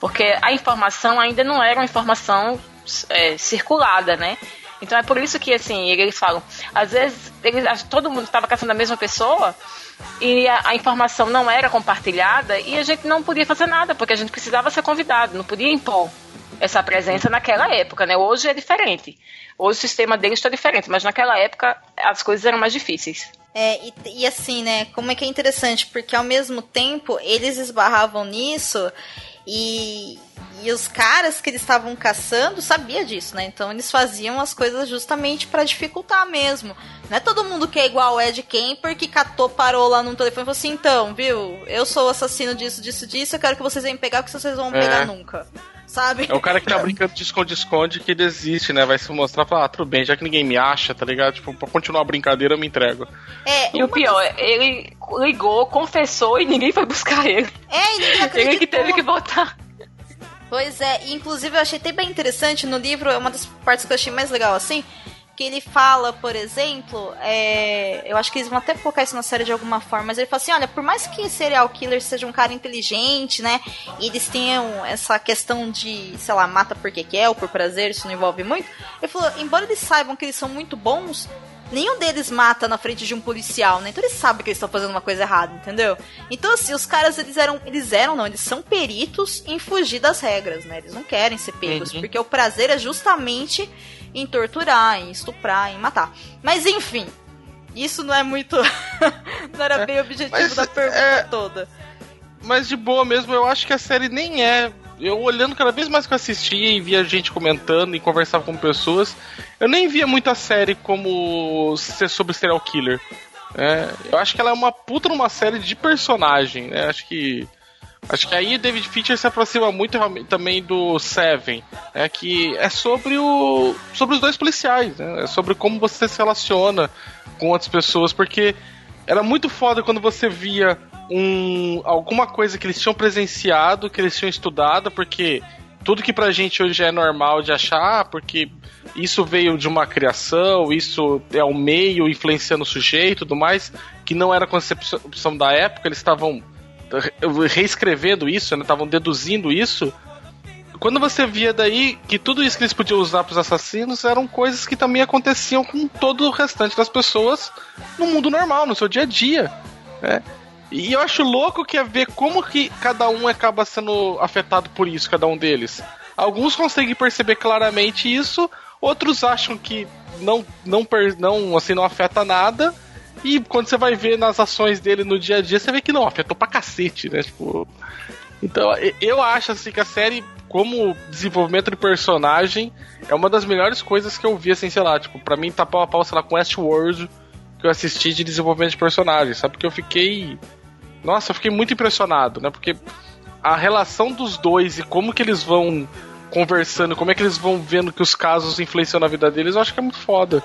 porque a informação ainda não era uma informação é, circulada, né? Então é por isso que, assim, eles falam, às vezes eles, todo mundo estava caçando a mesma pessoa e a, a, informação não era compartilhada e a gente não podia fazer nada, porque a gente precisava ser convidado, não podia impor essa presença naquela época, né? Hoje é diferente. Hoje o sistema deles está diferente, mas naquela época as coisas eram mais difíceis. É, e, e assim, né, como é que é interessante, porque ao mesmo tempo eles esbarravam nisso e, e os caras que eles estavam caçando sabia disso, né? Então eles faziam as coisas justamente para dificultar mesmo. Não é todo mundo que é igual o Ed Kemper que catou, parou lá no telefone e falou assim: então, viu? Eu sou o assassino disso, disso, disso. Eu quero que vocês venham pegar, porque vocês vão é. pegar nunca. Sabe? É o cara que tá brincando de esconde-esconde que desiste, né? Vai se mostrar e falar, ah, tudo bem, já que ninguém me acha, tá ligado? Tipo, pra continuar a brincadeira eu me entrego. É, e o pior, das... ele ligou, confessou e ninguém foi buscar ele. É, e ninguém acreditou. Ele que teve que voltar. Pois é, inclusive eu achei até bem interessante no livro, é uma das partes que eu achei mais legal assim, que ele fala, por exemplo, é, eu acho que eles vão até colocar isso na série de alguma forma, mas ele fala assim, olha, por mais que serial killer seja um cara inteligente, né, e eles tenham essa questão de, sei lá, mata porque quer ou por prazer, isso não envolve muito, ele falou, embora eles saibam que eles são muito bons, nenhum deles mata na frente de um policial, né? Então eles sabem que eles estão fazendo uma coisa errada, entendeu? Então, assim, os caras, eles eram. Eles eram, não, eles são peritos em fugir das regras, né? Eles não querem ser pegos, uhum. porque o prazer é justamente em torturar, em estuprar, em matar. Mas enfim. Isso não é muito. não era bem o objetivo Mas, da pergunta é- toda. Mas de boa mesmo, eu acho que a série nem é. Eu olhando cada vez mais que eu assistia e via gente comentando e conversava com pessoas, eu nem via muito a série como ser sobre serial killer. É, eu acho que ela é uma puta numa série de personagem, né? Acho que. Acho que aí David Fincher se aproxima muito também do Seven, né? que é sobre o sobre os dois policiais, né? É sobre como você se relaciona com outras pessoas, porque era muito foda quando você via um alguma coisa que eles tinham presenciado, que eles tinham estudado, porque tudo que pra gente hoje é normal de achar, ah, porque isso veio de uma criação, isso é o meio influenciando o sujeito e tudo mais, que não era a concepção da época, eles estavam re- reescrevendo isso, né? Estavam deduzindo isso. Quando você via daí que tudo isso que eles podiam usar para os assassinos eram coisas que também aconteciam com todo o restante das pessoas no mundo normal, no seu dia a dia. né? E eu acho louco que é ver como que cada um acaba sendo afetado por isso, cada um deles. Alguns conseguem perceber claramente isso, outros acham que não, não, não, assim, não afeta nada. E quando você vai ver nas ações dele no dia a dia, você vê que não, afetou pra cacete, né? Tipo, então, eu acho assim que a série, como desenvolvimento de personagem, é uma das melhores coisas que eu vi, assim, sei lá, tipo, pra mim tá pau a pau, sei lá, com Westworld que eu assisti de desenvolvimento de personagem, sabe? Porque eu fiquei. Nossa, eu fiquei muito impressionado, né? Porque a relação dos dois e como que eles vão conversando, como é que eles vão vendo que os casos influenciam na vida deles, eu acho que é muito foda.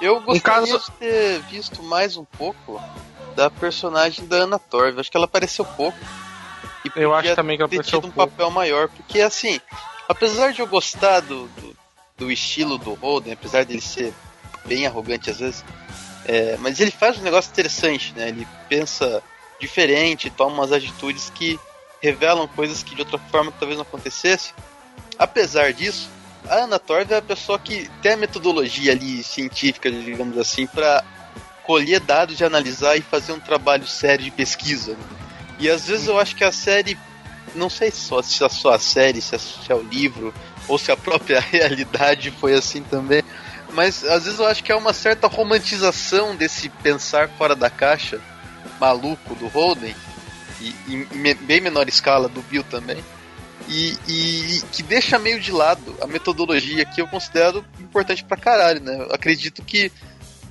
Eu gostaria caso- de ter visto mais um pouco da personagem da Ana Torv. Acho que ela apareceu pouco. E Eu acho também que ela ter apareceu tido um pouco. papel maior. Porque, assim, apesar de eu gostar do, do, do estilo do Holden, apesar dele ser bem arrogante às vezes, é, mas ele faz um negócio interessante, né? Ele pensa diferente, toma umas atitudes que revelam coisas que de outra forma talvez não acontecesse. Apesar disso, a Ana Torv é a pessoa que tem a metodologia ali científica, digamos assim, para colher dados e analisar e fazer um trabalho sério de pesquisa. né? E às vezes eu acho que a série, não sei só se é só a série, se é, se é o livro, ou se a própria realidade foi assim também, mas às vezes eu acho que é uma certa romantização desse pensar fora da caixa maluco do Holden, e em me- bem menor escala do Bill também e, e que deixa meio de lado a metodologia que eu considero importante pra caralho, né? Eu acredito que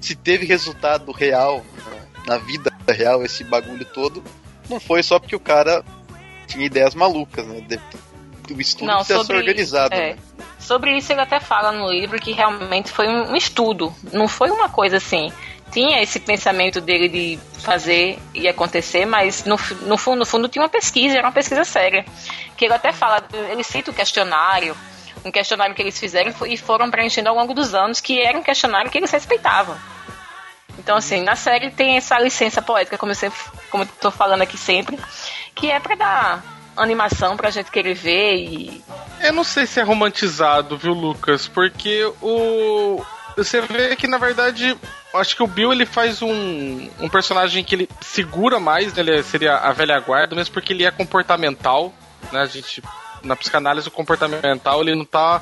se teve resultado real né, na vida real esse bagulho todo, não foi só porque o cara tinha ideias malucas, né? Deve- O estudo Não, precisa ser sobre, organizado. é, né? sobre isso ele até fala no livro que realmente foi um estudo, não foi uma coisa assim. Tinha esse pensamento dele de fazer e acontecer, mas no, no fundo, no fundo tinha uma pesquisa, era uma pesquisa séria. Que ele até fala, ele cita o questionário, um questionário que eles fizeram e foram preenchendo ao longo dos anos, que era um questionário que eles respeitavam. Então, assim, na série tem essa licença poética, como eu, sempre, como eu tô falando aqui sempre, que é pra dar animação pra gente querer ver e Eu não sei se é romantizado, viu, Lucas? Porque o. Você vê que, na verdade, acho que o Bill ele faz um, um personagem que ele segura mais, né? Ele seria a velha guarda, mesmo porque ele é comportamental, né? A gente. Na psicanálise, o comportamental ele não tá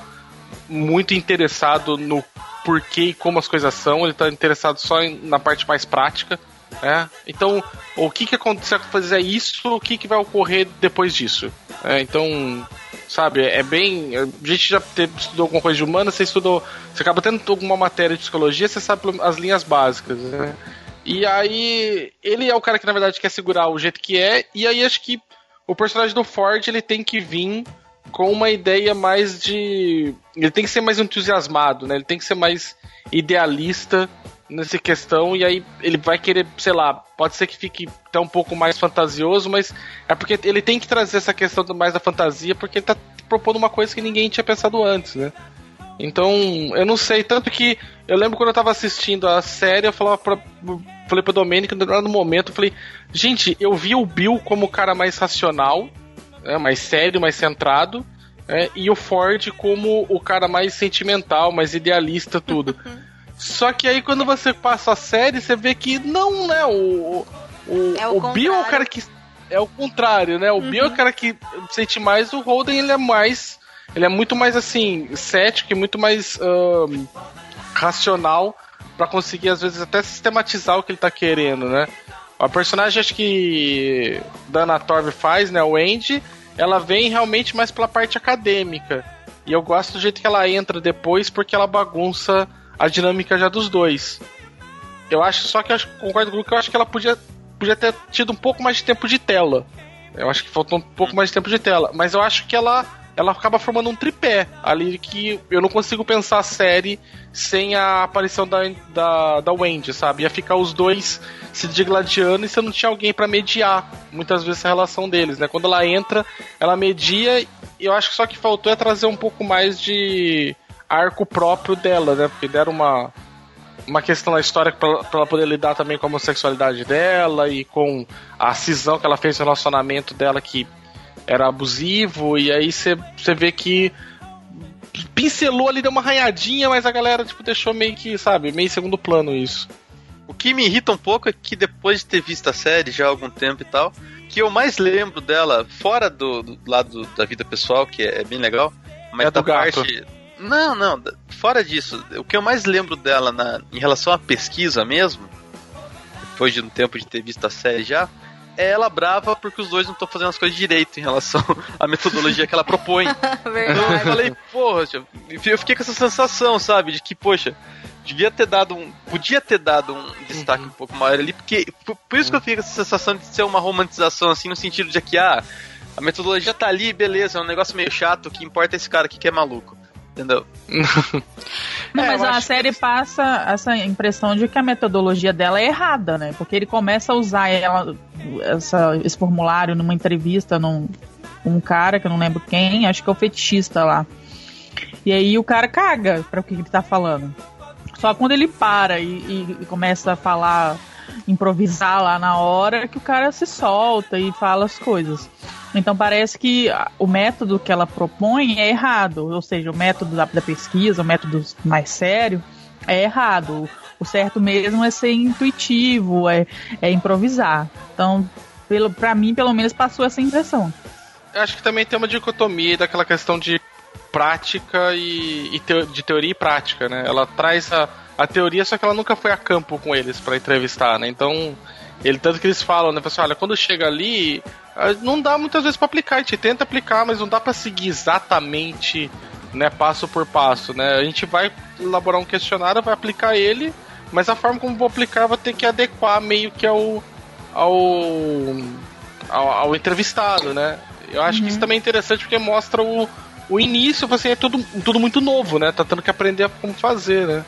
muito interessado no porquê e como as coisas são, ele tá interessado só em- na parte mais prática. né? Então, o que que acontece se fazer isso, o que que vai ocorrer depois disso? É, então, sabe, é bem. A gente já estudou alguma coisa de humana, você estudou. Você acaba tendo alguma matéria de psicologia, você sabe as linhas básicas, né? E aí, ele é o cara que na verdade quer segurar o jeito que é, e aí acho que o personagem do Ford ele tem que vir com uma ideia mais de. Ele tem que ser mais entusiasmado, né? Ele tem que ser mais idealista nessa questão, e aí ele vai querer, sei lá, pode ser que fique até um pouco mais fantasioso, mas é porque ele tem que trazer essa questão mais da fantasia, porque ele tá propondo uma coisa que ninguém tinha pensado antes, né? Então, eu não sei, tanto que eu lembro quando eu tava assistindo a série, eu falava pra, falei pra Domênica, no momento, eu falei, gente, eu vi o Bill como o cara mais racional, né, mais sério, mais centrado, né, e o Ford como o cara mais sentimental, mais idealista, tudo. Só que aí quando você passa a série, você vê que não, né? O, o, É o o Bill é o cara que. É o contrário, né? O Bill é o cara que sente mais, o Holden ele é mais. Ele é muito mais assim, cético e muito mais ahn, racional para conseguir às vezes até sistematizar o que ele tá querendo, né? A personagem acho que Dana Torv faz, né, o Andy, ela vem realmente mais pela parte acadêmica. E eu gosto do jeito que ela entra depois porque ela bagunça a dinâmica já dos dois. Eu acho só que eu concordo com o que eu acho que ela podia, podia ter tido um pouco mais de tempo de tela. Eu acho que faltou um pouco mais de tempo de tela, mas eu acho que ela ela acaba formando um tripé ali que eu não consigo pensar a série sem a aparição da, da, da Wendy, sabe? Ia ficar os dois se digladiando e você não tinha alguém para mediar muitas vezes a relação deles, né? Quando ela entra, ela media e eu acho que só que faltou é trazer um pouco mais de arco próprio dela, né? Porque deram uma uma questão da história para ela poder lidar também com a homossexualidade dela e com a cisão que ela fez no relacionamento dela que era abusivo, e aí você vê que pincelou ali, deu uma arranhadinha, mas a galera tipo, deixou meio que, sabe, meio segundo plano isso. O que me irrita um pouco é que depois de ter visto a série já há algum tempo e tal, que eu mais lembro dela, fora do, do lado da vida pessoal, que é, é bem legal, mas é da parte. Não, não, fora disso, o que eu mais lembro dela na, em relação à pesquisa mesmo, depois de um tempo de ter visto a série já, é ela brava porque os dois não estão fazendo as coisas direito em relação à metodologia que ela propõe. então eu falei, porra, eu fiquei com essa sensação, sabe, de que, poxa, devia ter dado um. Podia ter dado um destaque uhum. um pouco maior ali, porque. Por, por isso que eu fiquei com essa sensação de ser uma romantização, assim, no sentido de que, ah, a metodologia tá ali, beleza, é um negócio meio chato, o que importa é esse cara aqui que é maluco. Entendeu? Não, é, mas a série que... passa essa impressão de que a metodologia dela é errada, né? Porque ele começa a usar ela, essa, esse formulário numa entrevista num um cara que eu não lembro quem, acho que é o fetichista lá. E aí o cara caga para o que ele tá falando. Só quando ele para e, e, e começa a falar, improvisar lá na hora, que o cara se solta e fala as coisas. Então parece que o método que ela propõe é errado, ou seja, o método da, da pesquisa, o método mais sério, é errado. O certo mesmo é ser intuitivo, é, é improvisar. Então, pelo, pra mim, pelo menos, passou essa impressão. Eu acho que também tem uma dicotomia daquela questão de prática e, e teo, de teoria e prática, né? Ela traz a, a teoria, só que ela nunca foi a campo com eles para entrevistar, né? Então, ele tanto que eles falam, né? Assim, olha, quando chega ali, ah, não dá muitas vezes para aplicar. A gente tenta aplicar, mas não dá para seguir exatamente, né, passo por passo, né? A gente vai elaborar um questionário, vai aplicar ele, mas a forma como vou aplicar vai ter que adequar meio que ao ao, ao, ao entrevistado, né? Eu acho uhum. que isso uhum. também é interessante porque mostra o, o início, você é tudo, tudo muito novo, né? Tá tendo que aprender como fazer, né?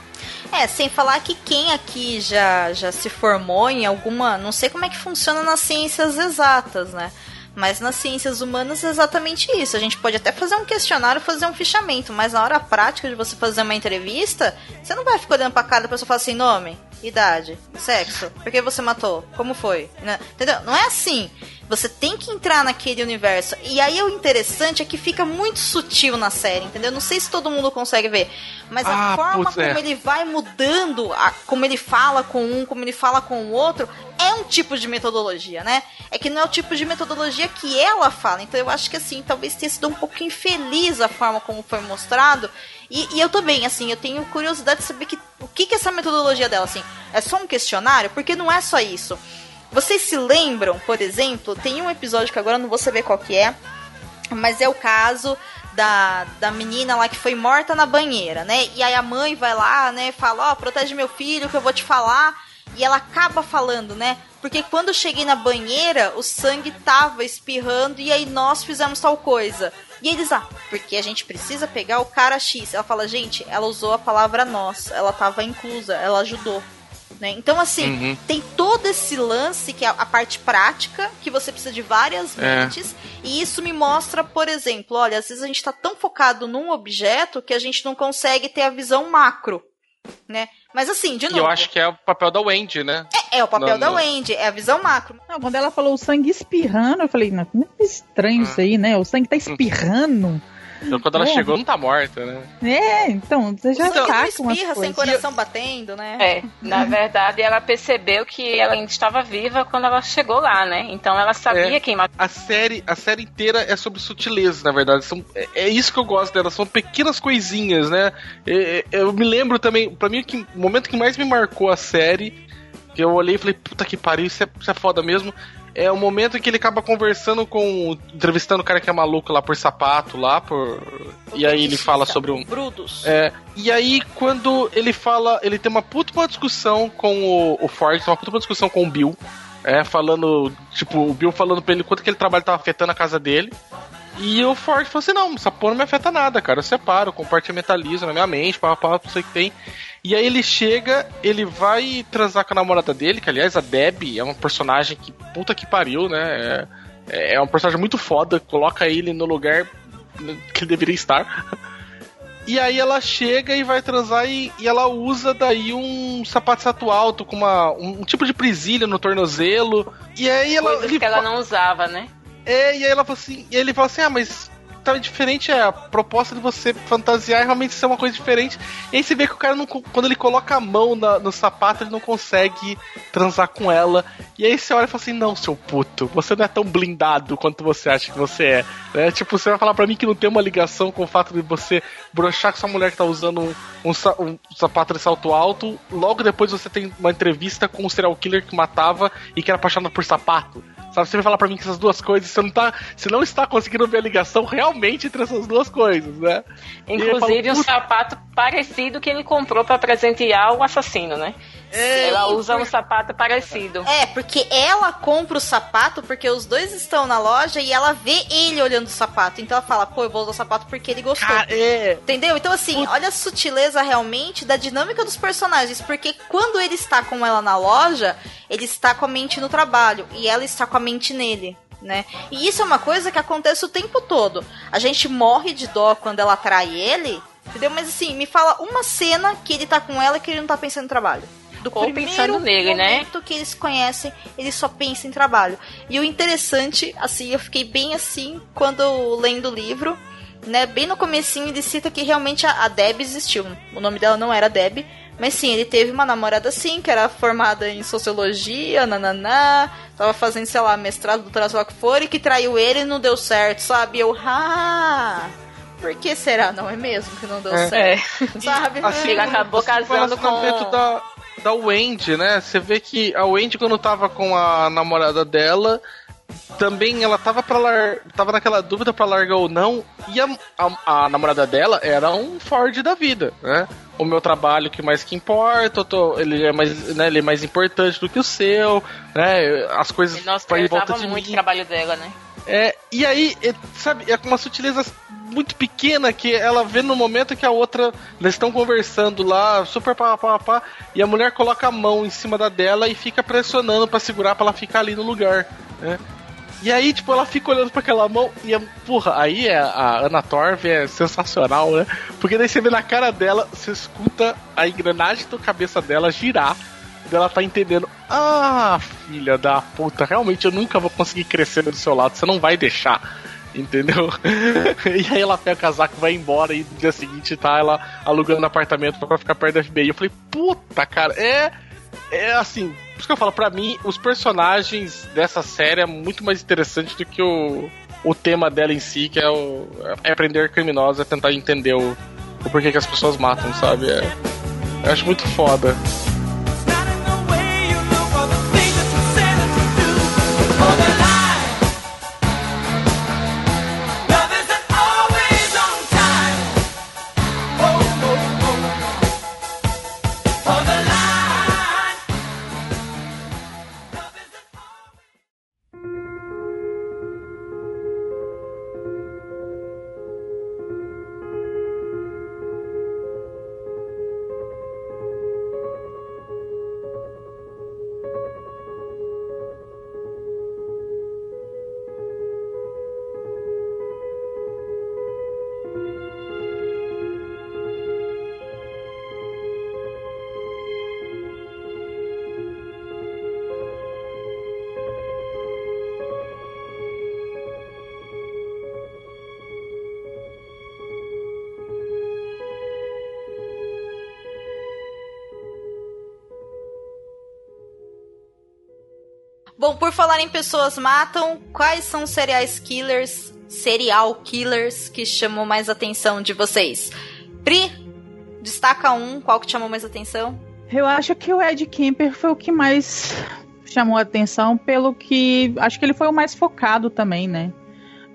É, sem falar que quem aqui já, já se formou em alguma. Não sei como é que funciona nas ciências exatas, né? Mas nas ciências humanas é exatamente isso. A gente pode até fazer um questionário, fazer um fichamento, mas na hora prática de você fazer uma entrevista, você não vai ficar olhando pra cara da pessoa e falar assim: nome, idade, sexo, por que você matou, como foi, né? entendeu? Não é assim. Você tem que entrar naquele universo. E aí o interessante é que fica muito sutil na série, entendeu? Não sei se todo mundo consegue ver. Mas ah, a forma como é. ele vai mudando, a, como ele fala com um, como ele fala com o outro, é um tipo de metodologia, né? É que não é o tipo de metodologia que ela fala. Então eu acho que assim, talvez tenha sido um pouco infeliz a forma como foi mostrado. E, e eu também, assim, eu tenho curiosidade de saber que, o que, que é essa metodologia dela, assim. É só um questionário? Porque não é só isso. Vocês se lembram, por exemplo, tem um episódio que agora eu não vou saber qual que é, mas é o caso da, da menina lá que foi morta na banheira, né? E aí a mãe vai lá, né, fala, ó, oh, protege meu filho que eu vou te falar. E ela acaba falando, né? Porque quando eu cheguei na banheira, o sangue tava espirrando e aí nós fizemos tal coisa. E eles, ah, porque a gente precisa pegar o cara X. Ela fala, gente, ela usou a palavra nós, ela tava inclusa, ela ajudou. Né? Então, assim, uhum. tem todo esse lance que é a parte prática, que você precisa de várias é. mentes, e isso me mostra, por exemplo, olha, às vezes a gente está tão focado num objeto que a gente não consegue ter a visão macro. Né? Mas assim, de novo. E eu acho que é o papel da Wendy, né? É, é o papel da Wendy, é a visão macro. Não, quando ela falou o sangue espirrando, eu falei, não, é estranho ah. isso aí, né? O sangue tá espirrando. Então quando ela Bom. chegou, não tá morta, né? É, então, você já Então, saca umas espirra sem coração batendo, né? É, na verdade ela percebeu que ela ainda estava viva quando ela chegou lá, né? Então ela sabia É. quem matou. A série, a série inteira é sobre sutileza, na verdade. São, é, é isso que eu gosto dela, são pequenas coisinhas, né? É, é, eu me lembro também, pra mim, que, o momento que mais me marcou a série, que eu olhei e falei, puta que pariu, isso é, isso é foda mesmo. É o momento em que ele acaba conversando com. entrevistando o cara que é maluco lá por sapato, lá, por. E aí ele fala sobre um. Brudos. É, e aí, quando ele fala, ele tem uma puta uma discussão com o, o Ford, uma puta uma discussão com o Bill, é, falando, tipo, o Bill falando pra ele quanto aquele trabalho tava afetando a casa dele. E o Ford falou assim: não, essa porra não me afeta nada, cara. Eu separo, compartimentalizo na minha mente, pá, pá, não sei o que tem. E aí ele chega, ele vai transar com a namorada dele, que aliás a Debbie é uma personagem que puta que pariu, né? É, é um personagem muito foda, coloca ele no lugar que ele deveria estar. E aí ela chega e vai transar e, e ela usa daí um sapato salto alto com uma, um, um tipo de presilha no tornozelo. E aí ela. Coisas ele que ela não usava, né? É, e aí ela fala assim, ele fala assim, ah, mas tá diferente é a proposta de você fantasiar realmente ser uma coisa diferente. E aí você vê que o cara, não, quando ele coloca a mão na- no sapato, ele não consegue transar com ela. E aí você olha e fala assim, não, seu puto, você não é tão blindado quanto você acha que você é. Né? Tipo, você vai falar pra mim que não tem uma ligação com o fato de você brochar com essa mulher que tá usando um, um um sapato de salto alto, logo depois você tem uma entrevista com um serial killer que matava e que era apaixonado por sapato. Sabe, você vai falar pra mim que essas duas coisas, você não tá. Você não está conseguindo ver a ligação realmente entre essas duas coisas, né? Inclusive falo, um sapato parecido que ele comprou pra presentear o assassino, né? Ela usa um sapato parecido. É, porque ela compra o sapato porque os dois estão na loja e ela vê ele olhando o sapato. Então ela fala, pô, eu vou usar o sapato porque ele gostou. é. Entendeu? Então, assim, olha a sutileza realmente da dinâmica dos personagens. Porque quando ele está com ela na loja, ele está com a mente no trabalho e ela está com a mente nele. Né? E isso é uma coisa que acontece o tempo todo. A gente morre de dó quando ela trai ele, entendeu? Mas assim, me fala uma cena que ele tá com ela que ele não tá pensando em trabalho. Do Ou pensando nele, né? momento que eles conhecem, ele só pensa em trabalho. E o interessante, assim, eu fiquei bem assim quando lendo o livro, né? Bem no comecinho ele cita que realmente a, a Deb existiu. O nome dela não era Deb, mas sim, ele teve uma namorada assim, que era formada em sociologia, nananá, tava fazendo, sei lá, mestrado, doutorado, sei lá o que for, e que traiu ele e não deu certo, sabe? Eu, ah, por que será? Não é mesmo que não deu É. certo? Sabe? Assim, Ele acabou assim, o casando relacionamento com- da, da Wendy, né? Você vê que a Wendy, quando tava com a namorada dela, também ela tava para lar... tava naquela dúvida pra largar ou não, e a, a, a namorada dela era um Ford da vida, né? O meu trabalho que mais que importa, tô, ele é mais, né, ele é mais importante do que o seu, né? As coisas vai em volta de muito mim. trabalho dela, né? É, e aí, é, sabe, é com uma sutileza muito pequena que ela vê no momento que a outra. Eles estão conversando lá, super pá, pá, pá, e a mulher coloca a mão em cima da dela e fica pressionando pra segurar pra ela ficar ali no lugar, né? E aí, tipo, ela fica olhando pra aquela mão e, a- porra, aí é, a Ana Torv é sensacional, né? Porque daí você vê na cara dela, você escuta a engrenagem da cabeça dela girar. e Ela tá entendendo, ah, filha da puta, realmente eu nunca vou conseguir crescer do seu lado, você não vai deixar entendeu? e aí ela pega o casaco, vai embora e no dia seguinte tá ela alugando apartamento para ficar perto da FBI. Eu falei, puta, cara, é. É assim, por isso que eu falo, pra mim, os personagens dessa série é muito mais interessante do que o, o tema dela em si, que é, o, é aprender criminosos, é tentar entender o, o porquê que as pessoas matam, sabe? É, eu acho muito foda. All Bom, por falar em pessoas matam, quais são os serial killers, serial killers que chamou mais atenção de vocês? Pri, destaca um, qual que chamou mais atenção? Eu acho que o Ed Kemper foi o que mais chamou atenção, pelo que acho que ele foi o mais focado também, né?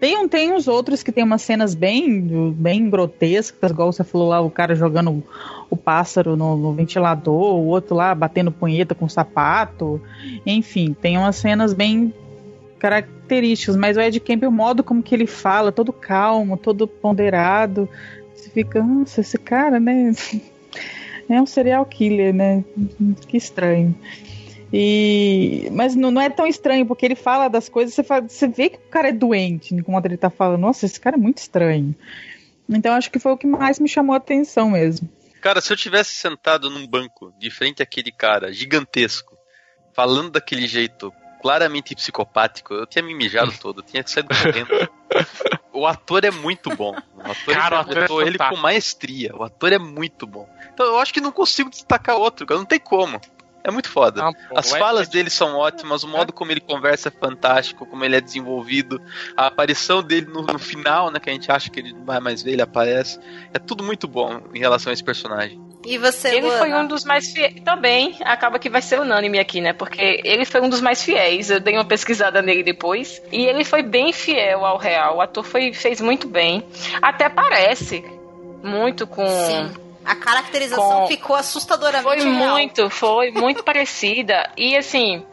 Tem, tem uns outros que tem umas cenas bem, bem grotescas, igual você falou lá, o cara jogando o pássaro no, no, ventilador, o outro lá batendo punheta com sapato. Enfim, tem umas cenas bem características, mas o Ed Kemp, o modo como que ele fala, todo calmo, todo ponderado, você fica, nossa, esse cara, né? É um serial killer, né? Que estranho. E, mas não, não, é tão estranho, porque ele fala das coisas, você, fala, você vê que o cara é doente enquanto ele tá falando. Nossa, esse cara é muito estranho. Então acho que foi o que mais me chamou a atenção mesmo. Cara, se eu tivesse sentado num banco de frente àquele cara gigantesco, falando daquele jeito claramente psicopático, eu tinha me mijado todo, eu tinha saído correndo. o ator é muito bom. O ator cara, interpretou é ele com maestria. O ator é muito bom. Então eu acho que não consigo destacar outro, cara. Não tem como. É muito foda. Não, pô, As falas é... dele são ótimas, o modo como ele conversa é fantástico, como ele é desenvolvido, a aparição dele no, no, final, né, que a gente acha que ele não vai mais ver, ele aparece. É tudo muito bom em relação a esse personagem. E você, Ele Luana? foi um dos mais fiéis. Também acaba que vai ser unânime aqui, né? Porque ele foi um dos mais fiéis. Eu dei uma pesquisada nele depois. E ele foi bem fiel ao real. O ator foi, fez muito bem. Até parece muito com. Sim a caracterização com... ficou assustadoramente Foi real. muito, foi muito parecida. E assim,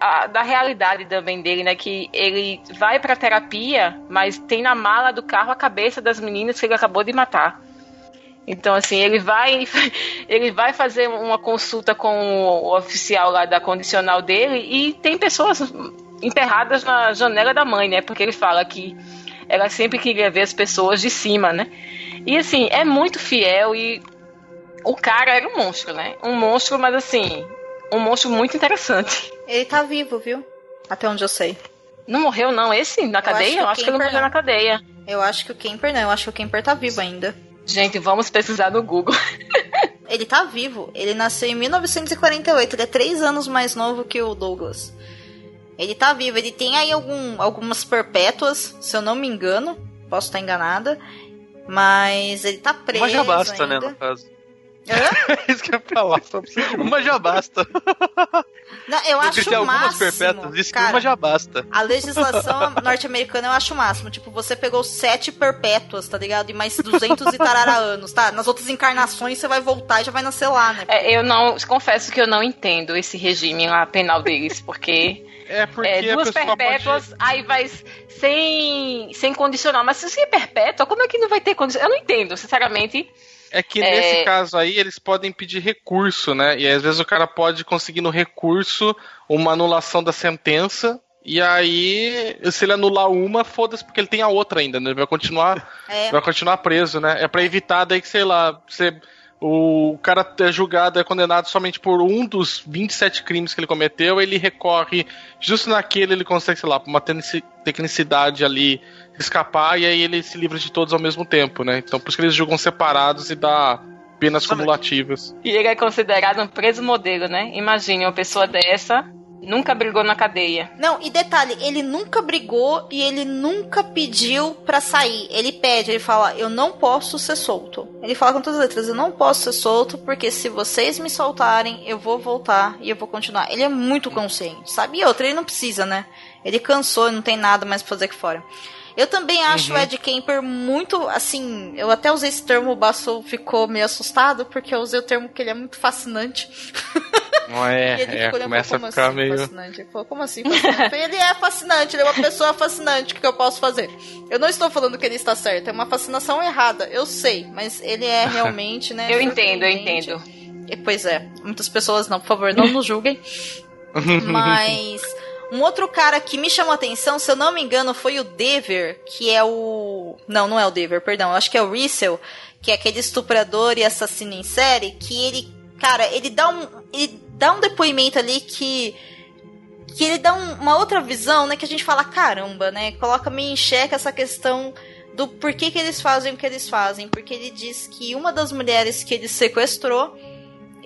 a, da realidade também dele, né? Que ele vai pra terapia, mas tem na mala do carro a cabeça das meninas que ele acabou de matar. Então, assim, ele vai, ele vai fazer uma consulta com o oficial lá da condicional dele e tem pessoas enterradas na janela da mãe, né? Porque ele fala que ela sempre queria ver as pessoas de cima, né? E assim, é muito fiel e o cara era um monstro, né? Um monstro, mas assim, um monstro muito interessante. Ele tá vivo, viu? Até onde eu sei. Não morreu, não? Esse na cadeia? Eu acho que, eu acho que ele morreu na cadeia. Eu acho que o Kemper não, eu acho que o Kemper tá vivo ainda. Gente, vamos pesquisar no Google. ele tá vivo. Ele nasceu em 1948. Ele é três anos mais novo que o Douglas. Ele tá vivo. Ele tem aí algum, algumas perpétuas, se eu não me engano. Posso estar enganada. Mas ele tá preso. Uma já basta, ainda. né, no caso. É isso que eu ia falar, Uma já basta. Não, eu acho o máximo. perpétuas, disse cara, que uma já basta. A legislação norte-americana eu acho o máximo. Tipo, você pegou sete perpétuas, tá ligado? E mais 200 e tarara anos, tá? Nas outras encarnações você vai voltar e já vai nascer lá, né? É, eu não, confesso que eu não entendo esse regime lá penal deles, porque é porque é, duas perpétuas, pode... aí vai sem, sem condicional. Mas se é perpétua, como é que não vai ter condicional? Eu não entendo, sinceramente. É que é... nesse caso aí eles podem pedir recurso, né? E às vezes o cara pode conseguir no recurso uma anulação da sentença. E aí, se ele anular uma, foda-se, porque ele tem a outra ainda, né? Ele vai continuar, é. vai continuar preso, né? É pra evitar daí que, sei lá, você o cara é julgado, é condenado somente por um dos 27 crimes que ele cometeu, ele recorre, justo naquele ele consegue, sei lá, uma tecnicidade ali, escapar, e aí ele se livra de todos ao mesmo tempo, né? Então por isso que eles julgam separados e dá penas cumulativas. E ele é considerado um preso modelo, né? Imagine uma pessoa dessa Nunca brigou na cadeia. Não, e detalhe, ele nunca brigou e ele nunca pediu pra sair. Ele pede, ele fala, eu não posso ser solto. Ele fala com todas as letras, eu não posso ser solto, porque se vocês me soltarem, eu vou voltar e eu vou continuar. Ele é muito consciente, sabe? E outra, ele não precisa, né? Ele cansou, não tem nada mais pra fazer aqui fora. Eu também acho uhum. o Ed Kemper muito, assim, eu até usei esse termo, o Basso ficou meio assustado, porque eu usei o termo que ele é muito fascinante. Não é, é começa a ficar assim, meio... Fascinante? Ele falou, como assim fascinante? ele é fascinante, ele é uma pessoa fascinante, o que eu posso fazer? Eu não estou falando que ele está certo, é uma fascinação errada, eu sei, mas ele é realmente, né? eu entendo, eu entendo. E, pois é, muitas pessoas não, por favor, não nos julguem. mas... Um outro cara que me chamou a atenção, se eu não me engano, foi o Dever, que é o. Não, não é o Dever, perdão. Acho que é o Rissel, que é aquele estuprador e assassino em série, que ele. Cara, ele dá um. Ele dá um depoimento ali que. Que ele dá um, uma outra visão, né? Que a gente fala, caramba, né? Coloca meio em xeque essa questão do porquê que eles fazem o que eles fazem. Porque ele diz que uma das mulheres que ele sequestrou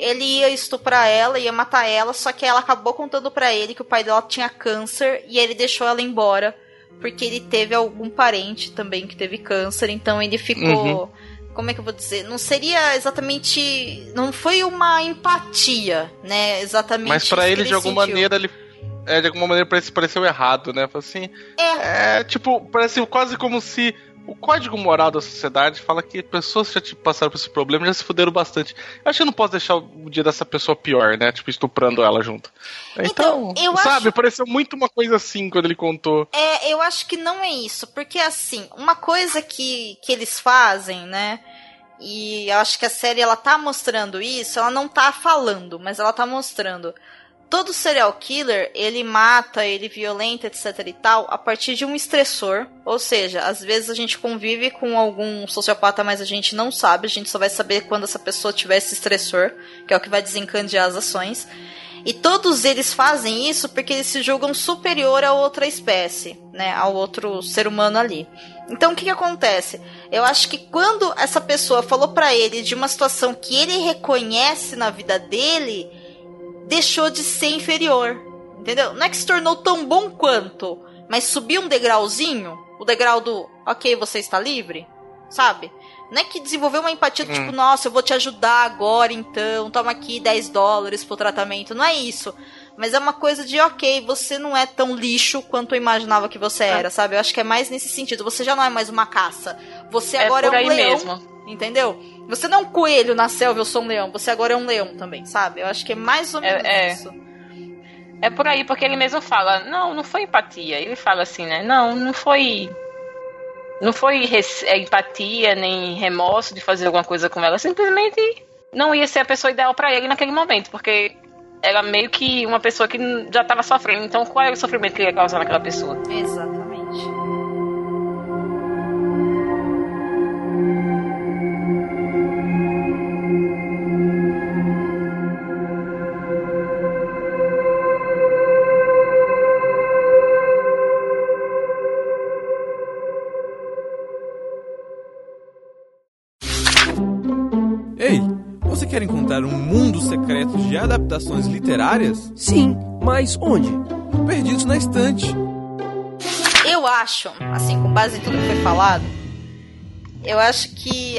ele ia estuprar ela, ia matar ela, só que ela acabou contando para ele que o pai dela tinha câncer e ele deixou ela embora porque ele teve algum parente também que teve câncer, então ele ficou. Uhum. Como é que eu vou dizer? Não seria exatamente. Não foi uma empatia, né? Exatamente. Mas para ele, ele, de alguma sentiu. maneira, ele. É, de alguma maneira parece, pareceu errado, né? Assim, é. é. Tipo, parece quase como se o código moral da sociedade fala que pessoas que já tipo, passaram por esse problema já se fuderam bastante. Eu acho que eu não posso deixar o dia dessa pessoa pior, né? Tipo, estuprando ela junto. Então, então eu sabe, acho... pareceu muito uma coisa assim quando ele contou. É, eu acho que não é isso. Porque, assim, uma coisa que, que eles fazem, né? E eu acho que a série ela tá mostrando isso, ela não tá falando, mas ela tá mostrando todo serial killer, ele mata, ele violenta, etc e tal, a partir de um estressor. Ou seja, às vezes a gente convive com algum sociopata, mas a gente não sabe, a gente só vai saber quando essa pessoa tiver esse estressor, que é o que vai desencadear as ações. E todos eles fazem isso porque eles se julgam superior a outra espécie, né, ao outro ser humano ali. Então o que, que acontece? Eu acho que quando essa pessoa falou para ele de uma situação que ele reconhece na vida dele, deixou de ser inferior. Entendeu? Não é que se tornou tão bom quanto, mas subiu um degrauzinho, o degrau do ok, você está livre, sabe? Não é que desenvolveu uma empatia do hum. tipo, nossa, eu vou te ajudar agora então, toma aqui 10 dólares pro tratamento. Não é isso. Mas é uma coisa de, ok, você não é tão lixo quanto eu imaginava que você é. era, sabe? Eu acho que é mais nesse sentido. Você já não é mais uma caça. Você é agora é um leão. Mesmo. Entendeu? Você não é um coelho na selva, eu sou um leão. Você agora é um leão também, sabe? Eu acho que é mais ou menos é, é. isso. É por aí, porque ele mesmo fala, não, não foi empatia. Ele fala assim, né? Não, não foi. Não foi é, empatia nem remorso de fazer alguma coisa com ela. Simplesmente não ia ser a pessoa ideal para ele naquele momento, porque era meio que uma pessoa que já estava sofrendo. Então, qual era o sofrimento que ia causar naquela pessoa? Exatamente. Encontrar um mundo secreto de adaptações literárias? Sim, mas onde? Perdidos na estante. Eu acho, assim, com base em tudo que foi falado, eu acho que.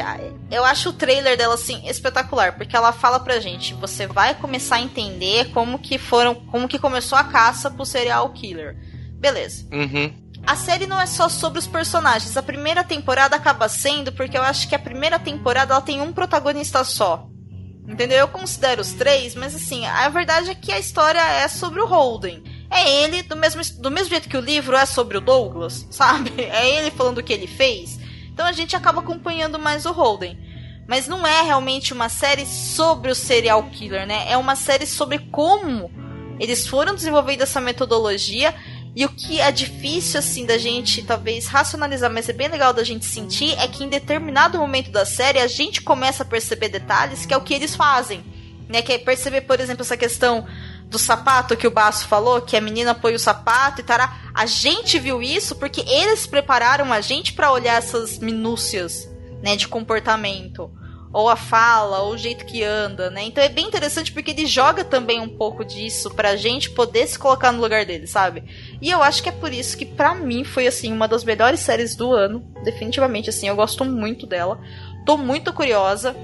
Eu acho o trailer dela, assim, espetacular, porque ela fala pra gente, você vai começar a entender como que foram. como que começou a caça pro serial killer. Beleza. Uhum. A série não é só sobre os personagens. A primeira temporada acaba sendo porque eu acho que a primeira temporada ela tem um protagonista só. Entendeu? Eu considero os três, mas assim, a verdade é que a história é sobre o Holden. É ele, do mesmo, do mesmo jeito que o livro é sobre o Douglas, sabe? É ele falando o que ele fez. Então a gente acaba acompanhando mais o Holden. Mas não é realmente uma série sobre o serial killer, né? É uma série sobre como eles foram desenvolvendo essa metodologia e o que é difícil, assim, da gente talvez racionalizar, mas é bem legal da gente sentir, é que em determinado momento da série a gente começa a perceber detalhes que é o que eles fazem. Né? Que é perceber, por exemplo, essa questão do sapato que o Baço falou, que a menina põe o sapato e tará. A gente viu isso porque eles prepararam a gente para olhar essas minúcias, né, de comportamento ou a fala, ou o jeito que anda, né? Então é bem interessante porque ele joga também um pouco disso pra gente poder se colocar no lugar dele, sabe? E eu acho que é por isso que para mim foi assim uma das melhores séries do ano, definitivamente assim, eu gosto muito dela. Tô muito curiosa.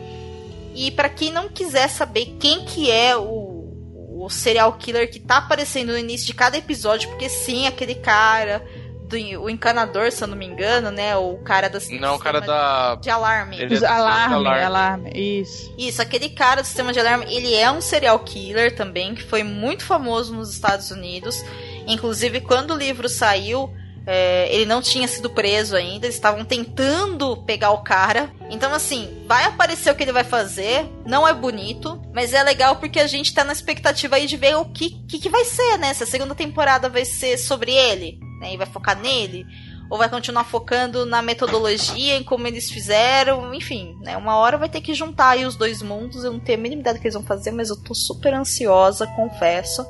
E para quem não quiser saber quem que é o, o serial killer que tá aparecendo no início de cada episódio, porque sim, aquele cara do, o encanador, se eu não me engano, né? O cara da. Não, o cara da. De alarme. Ele é alarme, alarme, alarme, isso. Isso, aquele cara do sistema de alarme, ele é um serial killer também, que foi muito famoso nos Estados Unidos. Inclusive, quando o livro saiu. É, ele não tinha sido preso ainda, eles estavam tentando pegar o cara. Então, assim, vai aparecer o que ele vai fazer. Não é bonito, mas é legal porque a gente tá na expectativa aí de ver o que, que, que vai ser, né? Se a segunda temporada vai ser sobre ele né, e vai focar nele, ou vai continuar focando na metodologia, em como eles fizeram, enfim, né? Uma hora vai ter que juntar aí os dois mundos. Eu não tenho a mínima ideia do que eles vão fazer, mas eu tô super ansiosa, confesso.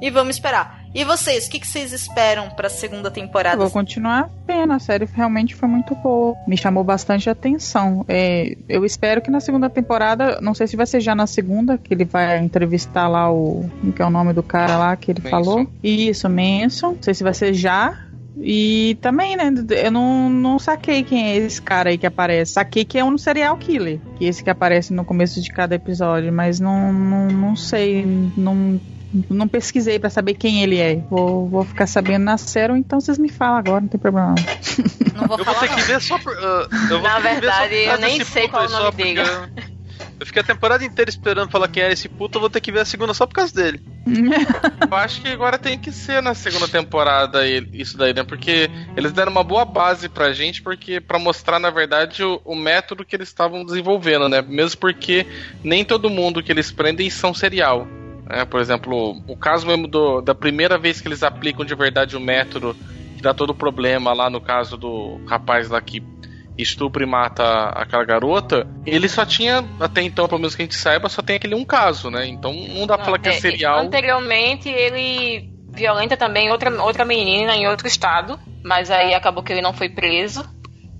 E vamos esperar. E vocês, o que, que vocês esperam pra segunda temporada? Vou continuar vendo, a série realmente foi muito boa. Me chamou bastante atenção. É, eu espero que na segunda temporada, não sei se vai ser já na segunda, que ele vai entrevistar lá o. Como que é o nome do cara lá que ele Manson. falou? Isso, Manson. Não sei se vai ser já. E também, né? Eu não, não saquei quem é esse cara aí que aparece. Saquei que é um serial killer. Que esse que aparece no começo de cada episódio. Mas não, não, não sei. Não, não pesquisei pra saber quem ele é. Vou, vou ficar sabendo na série, então vocês me falam agora, não tem problema. não. Não vou Eu vou falar ter que ver só por. ah, eu vou Na que ver só verdade, eu nem sei qual aí, o nome dele. Eu, fiquei a temporada inteira esperando falar quem era esse puto, eu vou ter que ver a segunda só por causa dele. Eu acho que agora tem que ser na segunda temporada e- isso daí, né? Porque eles deram uma boa base pra gente, porque para mostrar, na verdade, o, o método que eles estavam desenvolvendo, né? Mesmo porque nem todo mundo que eles prendem são serial. Né? Por exemplo, o caso mesmo do- da primeira vez que eles aplicam de verdade o método que dá todo o problema lá no caso do rapaz lá que estupra e mata aquela garota, ele só tinha, até então, pelo menos que a gente saiba, só tem aquele um caso, né? Então não dá pra falar que é É, serial. Anteriormente, ele violenta também outra, outra menina em outro estado, mas aí acabou que ele não foi preso.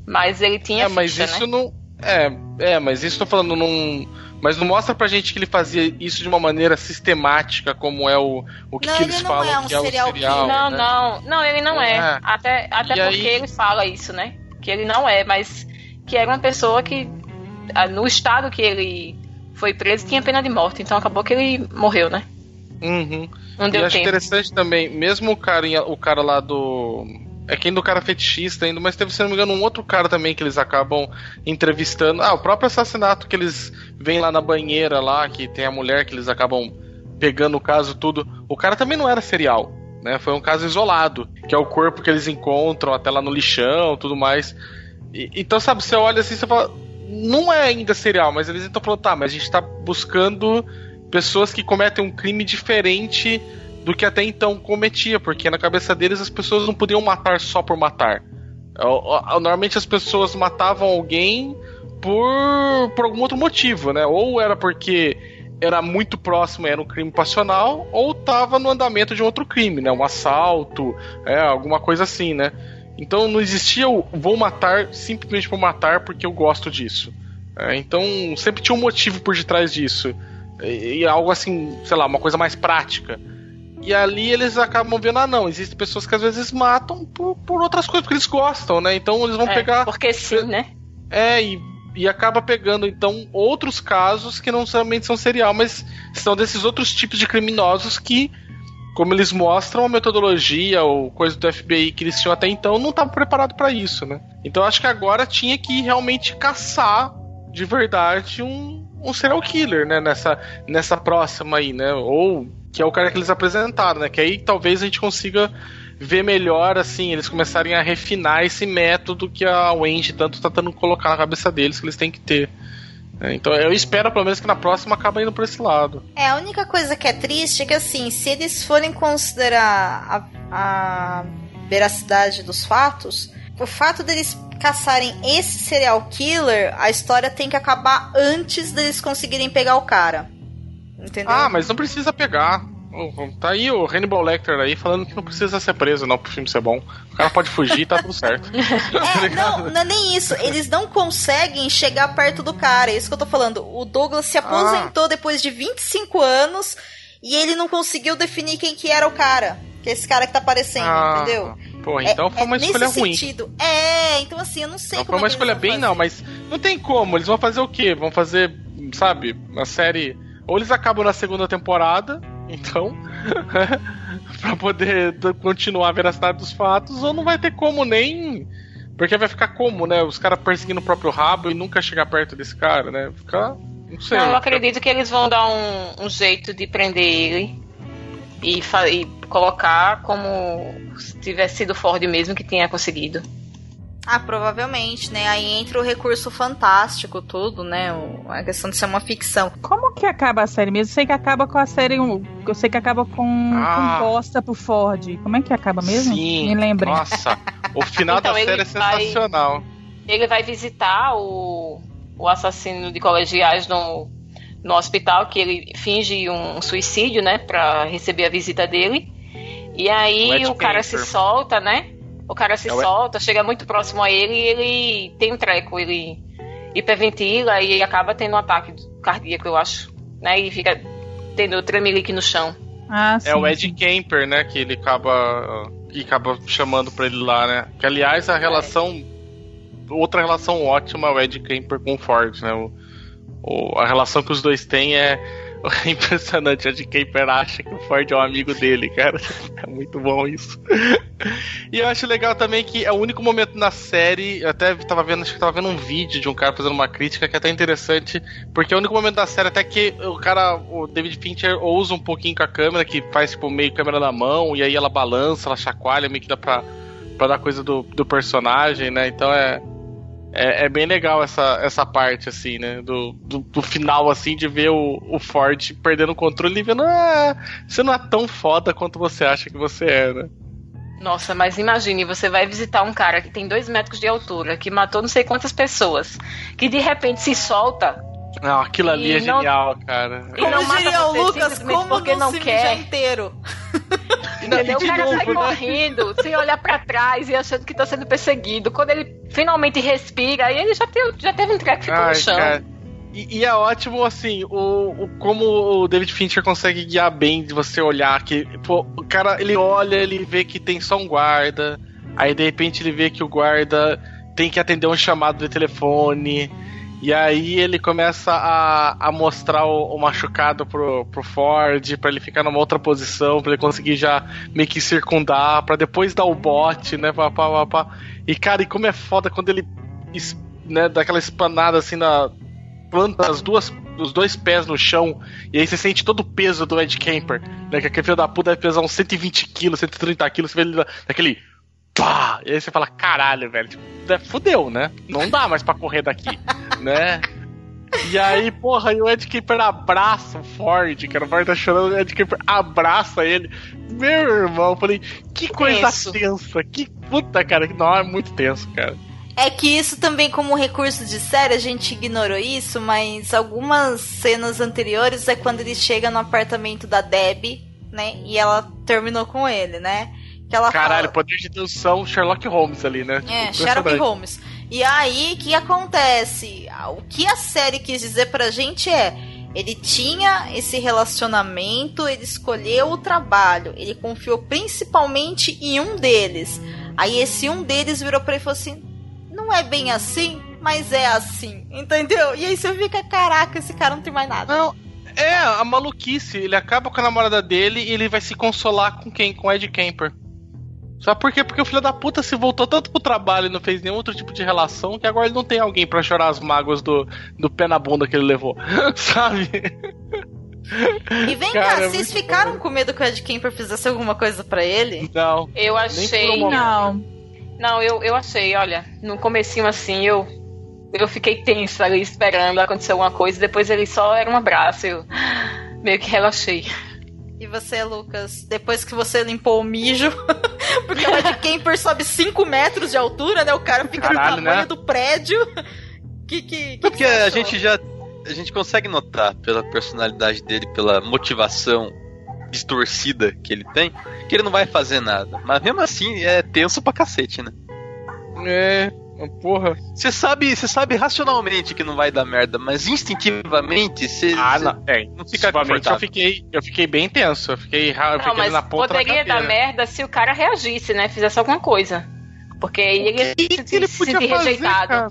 Mas ele tinha É, mas ficha, isso né? não. É, é, mas isso tô falando não. Mas não mostra pra gente que ele fazia isso de uma maneira sistemática, como é o, o que, Não, que ele eles não falam é um que é o serial serial. Não, né? não, não, ele não é. É. Até, até E porque aí- ele fala isso, né? Que ele não é, mas que era uma pessoa que ah, no estado que ele foi preso tinha pena de morte, então acabou que ele morreu, né? Uhum. Não E deu acho tempo. interessante também, mesmo o cara, o cara lá do. É quem do cara fetichista ainda, mas teve, se não me engano, um outro cara também que eles acabam entrevistando. Ah, o próprio assassinato que eles vêm lá na banheira lá, que tem a mulher que eles acabam pegando o caso tudo. O cara também não era serial, né? Foi um caso isolado, que é o corpo que eles encontram até lá no lixão, tudo mais. E- então, sabe, você olha assim, você fala, não é ainda serial, mas eles estão falando, tá, mas a gente tá buscando pessoas que cometem um crime diferente do que até então cometia, porque na cabeça deles as pessoas não podiam matar só por matar. Ó, Normalmente as pessoas matavam alguém por, por algum outro motivo, né? Ou era porque era muito próximo, era um crime passional, ou tava no andamento de outro crime, né? Um assalto, é, alguma coisa assim, né? Então não existia o vou matar simplesmente por matar porque eu gosto disso. É, então sempre tinha um motivo por detrás disso. E, e algo assim, sei lá, uma coisa mais prática. E ali eles acabam vendo, ah não, existem pessoas que às vezes matam por, por outras coisas, porque eles gostam, né? Então eles vão É, pegar. Porque sim, né? É, e, e acaba pegando então outros casos que não somente são serial, mas são desses outros tipos de criminosos que, como eles mostram, a metodologia ou coisa do FBI que eles tinham até então não estava preparado para isso, né? Então acho que agora tinha que realmente caçar de verdade um, um serial killer, né? Nessa, nessa próxima aí, né? Ou que é o cara que eles apresentaram, né? Que aí talvez a gente consiga ver melhor, assim, eles começarem a refinar esse método que a Wendy tanto tá tentando colocar na cabeça deles que eles têm que ter. É, então eu espero pelo menos que na próxima acabe indo por esse lado. É, a única coisa que é triste é que, assim, se eles forem considerar a, a veracidade dos fatos, o fato deles caçarem esse serial killer, a história tem que acabar antes deles conseguirem pegar o cara. Entendeu? Ah, mas não precisa pegar. Tá aí o Hannibal Lecter aí falando que não precisa ser preso não pro filme ser bom. O cara pode fugir e tá tudo certo. É, não, não é nem isso. Eles não conseguem chegar perto do cara. É isso que eu tô falando. O Douglas se aposentou depois de 25 anos e ele não conseguiu definir quem que era o cara. Que é esse cara que tá aparecendo, Ah, entendeu? Pô, então É- foi uma é escolha nesse ruim. Sentido. É, então assim, eu não sei Não como foi uma é que escolha eles vão bem, não, mas não tem como. Eles vão fazer o quê? Vão fazer, sabe, uma série. Ou eles acabam na segunda temporada, então. pra poder continuar a veracidade dos fatos, ou não vai ter como nem. Porque vai ficar como, né? Os caras perseguindo o próprio rabo e nunca chegar perto desse cara, né? Ficar. Não sei. Não, eu acredito que eles vão dar um, um jeito de prender ele e, e colocar como se tivesse sido Ford mesmo que tinha conseguido. Ah, provavelmente, né? Aí entra o recurso fantástico, tudo, né? O- a questão de ser uma ficção. Como que acaba a série mesmo? Eu sei que acaba com a série. Eu sei que acaba com Ah. composta pro Ford. Como é que acaba mesmo? Sim. Me lembrem. Nossa, o final Então, da série é vai- sensacional. Ele vai visitar o, o assassino de colegiais no, no hospital, que ele finge um suicídio, né, pra receber a visita dele. E aí Ed o cara se solta, né? O cara se É solta, chega muito próximo a ele e ele tem um treco, ele hiperventila e acaba tendo um ataque cardíaco, eu acho. Né? E fica tendo tremelique no chão. Ah, É o Ed Kemper, né? Que ele acaba. Que acaba chamando pra ele lá, né? Que aliás a relação. Outra relação ótima é o Ed Kemper com o Ford, né? O, o- a relação que os dois têm é. É impressionante. O Ed Kemper acha que o Ford é um amigo dele, cara. É muito bom isso. E eu acho legal também que é o único momento na série. Eu até tava vendo, acho que tava vendo um vídeo de um cara fazendo uma crítica que é até interessante. Porque é o único momento da série até que o cara, o David Fincher, ousa um pouquinho com a câmera, que faz tipo meio câmera na mão, e aí ela balança, ela chacoalha, meio que dá pra, pra dar coisa do, do personagem, né? Então é. É, é bem legal essa, essa parte, assim, né? Do, do, do final, assim, de ver o, o Ford perdendo o controle e vendo, ah, você não é tão foda quanto você acha que você é, né? Nossa, mas imagine, você vai visitar um cara que tem dois metros de altura, que matou não sei quantas pessoas, que de repente se solta Não, aquilo ali E é não- genial, cara. e não Como mata diria o Lucas, como porque não, não se quer. inteiro? Entendeu? E O cara novo, sai né? correndo, sem olhar pra trás e achando que tá sendo perseguido. Quando ele finalmente respira, aí ele já teve, já teve um treco ficou no chão. cara. E, e é ótimo, assim, o, o- como o David Fincher consegue guiar bem de você olhar que, pô, o cara, ele olha, ele vê que tem só um guarda, aí de repente ele vê que o guarda tem que atender um chamado de telefone, e aí ele começa a, a mostrar o, o machucado pro, pro Ford, pra ele ficar numa outra posição, pra ele conseguir já meio que circundar, pra depois dar o bote, né, pá, pá, pá, pá. E, cara, e como é foda quando ele, né, dá aquela espanada assim na planta as duas, os dois pés no chão, e aí você sente todo o peso do Ed Kemper, né? Que aquele filho da puta deve pesar uns 120 quilos, 130 quilos, você vê ele daquele. Pá! E aí você fala, caralho, velho, tipo, é, fudeu, né? Não dá mais pra correr daqui, né? E aí, porra, e o Ed Kemper abraça o Ford, que era o Ford tá chorando, o Ed Kemper abraça ele. Meu irmão, eu falei, que coisa Tenso. tensa, que puta, cara, que não, é muito tenso, cara. É que isso também, como recurso de série, a gente ignorou isso, mas algumas cenas anteriores é quando ele chega no apartamento da Deb, né? E ela terminou com ele, né? Que ela Caralho, fala, poder de dedução Sherlock Holmes ali, né? É, Sherlock. Holmes. E aí, o que acontece? O que a série quis dizer pra gente é: ele tinha esse relacionamento, ele escolheu o trabalho, ele confiou principalmente em um deles. Aí esse um deles virou pra ele e falou assim: não é bem assim, mas é assim, entendeu? E aí você fica: caraca, esse cara não tem mais nada. Não, é a maluquice. Ele acaba com a namorada dele e ele vai se consolar com quem? Com Ed Kemper. Sabe por quê? Porque o filho da puta se voltou tanto pro trabalho e não fez nenhum outro tipo de relação que agora ele não tem alguém pra chorar as mágoas do, do pé na bunda que ele levou. Sabe? E vem Cara, cá, é vocês muito ficaram com medo que o Ed Kemper fizesse alguma coisa pra ele? Não. Eu um achei. momento. Não. Não, eu, eu achei, olha, no comecinho assim, eu eu fiquei tensa ali esperando acontecer alguma coisa, depois ele só era um abraço, eu meio que relaxei. E você, Lucas, depois que você limpou o mijo, porque o Ed Kemper sobe 5 metros de altura, né? O cara fica Caralho, no tamanho né? do prédio. Que que, que Porque a gente já. A gente consegue notar pela personalidade dele, pela motivação distorcida que ele tem, que ele não vai fazer nada. Mas mesmo assim é tenso pra cacete, né? É, porra. Você sabe, você sabe racionalmente que não vai dar merda, mas instintivamente você. Ah, não. É, não fica eu fiquei, eu fiquei bem tenso. Eu fiquei, eu Não, fiquei mas na ponta poderia da dar merda se o cara reagisse, né? Fizesse alguma coisa. Porque aí ele ia que se, ele se sentir fazer, rejeitado. cara?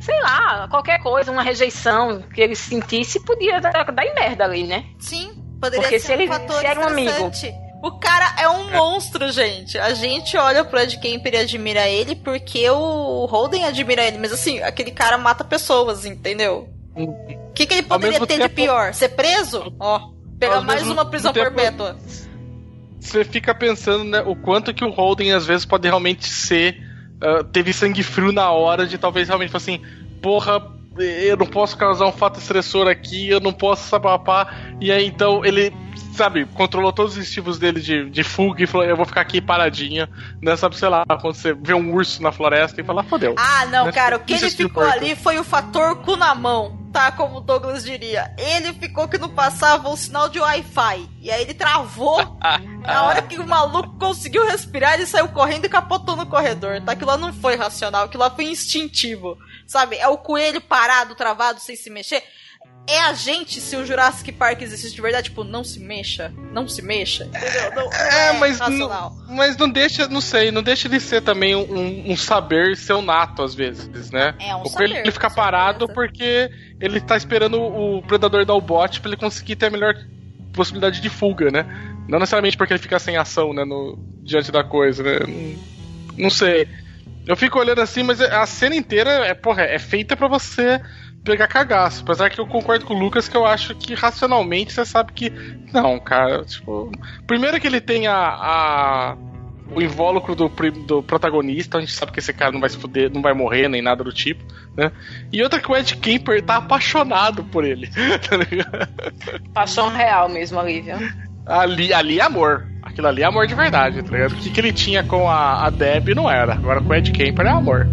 Sei lá, qualquer coisa, uma rejeição que ele sentisse podia dar, dar em merda ali, né? Sim, poderia Porque ser se um ele- fator se era um amigo. O cara é um monstro, gente. A gente olha pro Ed Kemper e admira ele porque o Holden admira ele. Mas assim, aquele cara mata pessoas, entendeu? O que, que ele poderia ter de tempo- pior? Ser preso? Ó, pegar mais mesmo uma prisão tempo- perpétua. Você fica pensando, né, o quanto que o Holden às vezes pode realmente ser. ah, teve sangue frio na hora de talvez realmente falar assim, porra, eu não posso causar um fato estressor aqui, eu não posso sapapá. E aí então ele, sabe, controlou todos os instintos dele de, de fuga e falou, eu vou ficar aqui paradinha, né? Sabe, sei lá, quando você vê um urso na floresta e fala, fodeu. Ah, não, Mas cara, o que ele é ficou ali foi o fator cu na mão. tá, como o Douglas diria. Ele ficou que não passava o sinal de Wi-Fi. E aí ele travou. Na hora que o maluco conseguiu respirar, ele saiu correndo e capotou no corredor. Tá? Aquilo lá não foi racional, aquilo lá foi instintivo. Sabe? É o coelho parado, travado, sem se mexer é a gente se o Jurassic Park existisse de verdade, tipo, não se mexa, não se mexa, entendeu? Não, é, é, mas, não, mas não deixa, não sei, não deixa de ser também um, um saber seu nato às vezes, né? É um o saber, ele fica parado porque ele tá esperando o predador dar o bote pra ele conseguir ter a melhor possibilidade de fuga, né? Não necessariamente porque ele fica sem ação, né, no, diante da coisa, né? Não, não sei. Eu fico olhando assim, mas a cena inteira é, porra, é feita para você pegar cagaço. Apesar que eu concordo com o Lucas que eu acho que racionalmente você sabe que. Não, cara, tipo. Primeiro que ele tem a. a o invólucro do, do protagonista, a gente sabe que esse cara não vai se fuder, não vai morrer, nem nada do tipo, né? E outra que o Ed Kemper tá apaixonado por ele. Tá Paixão real mesmo ali, viu? Ali, ali é amor. Aquilo ali é amor de verdade, tá ligado? O que, que ele tinha com a, a Deb não era. Agora com o Ed Kemper é amor.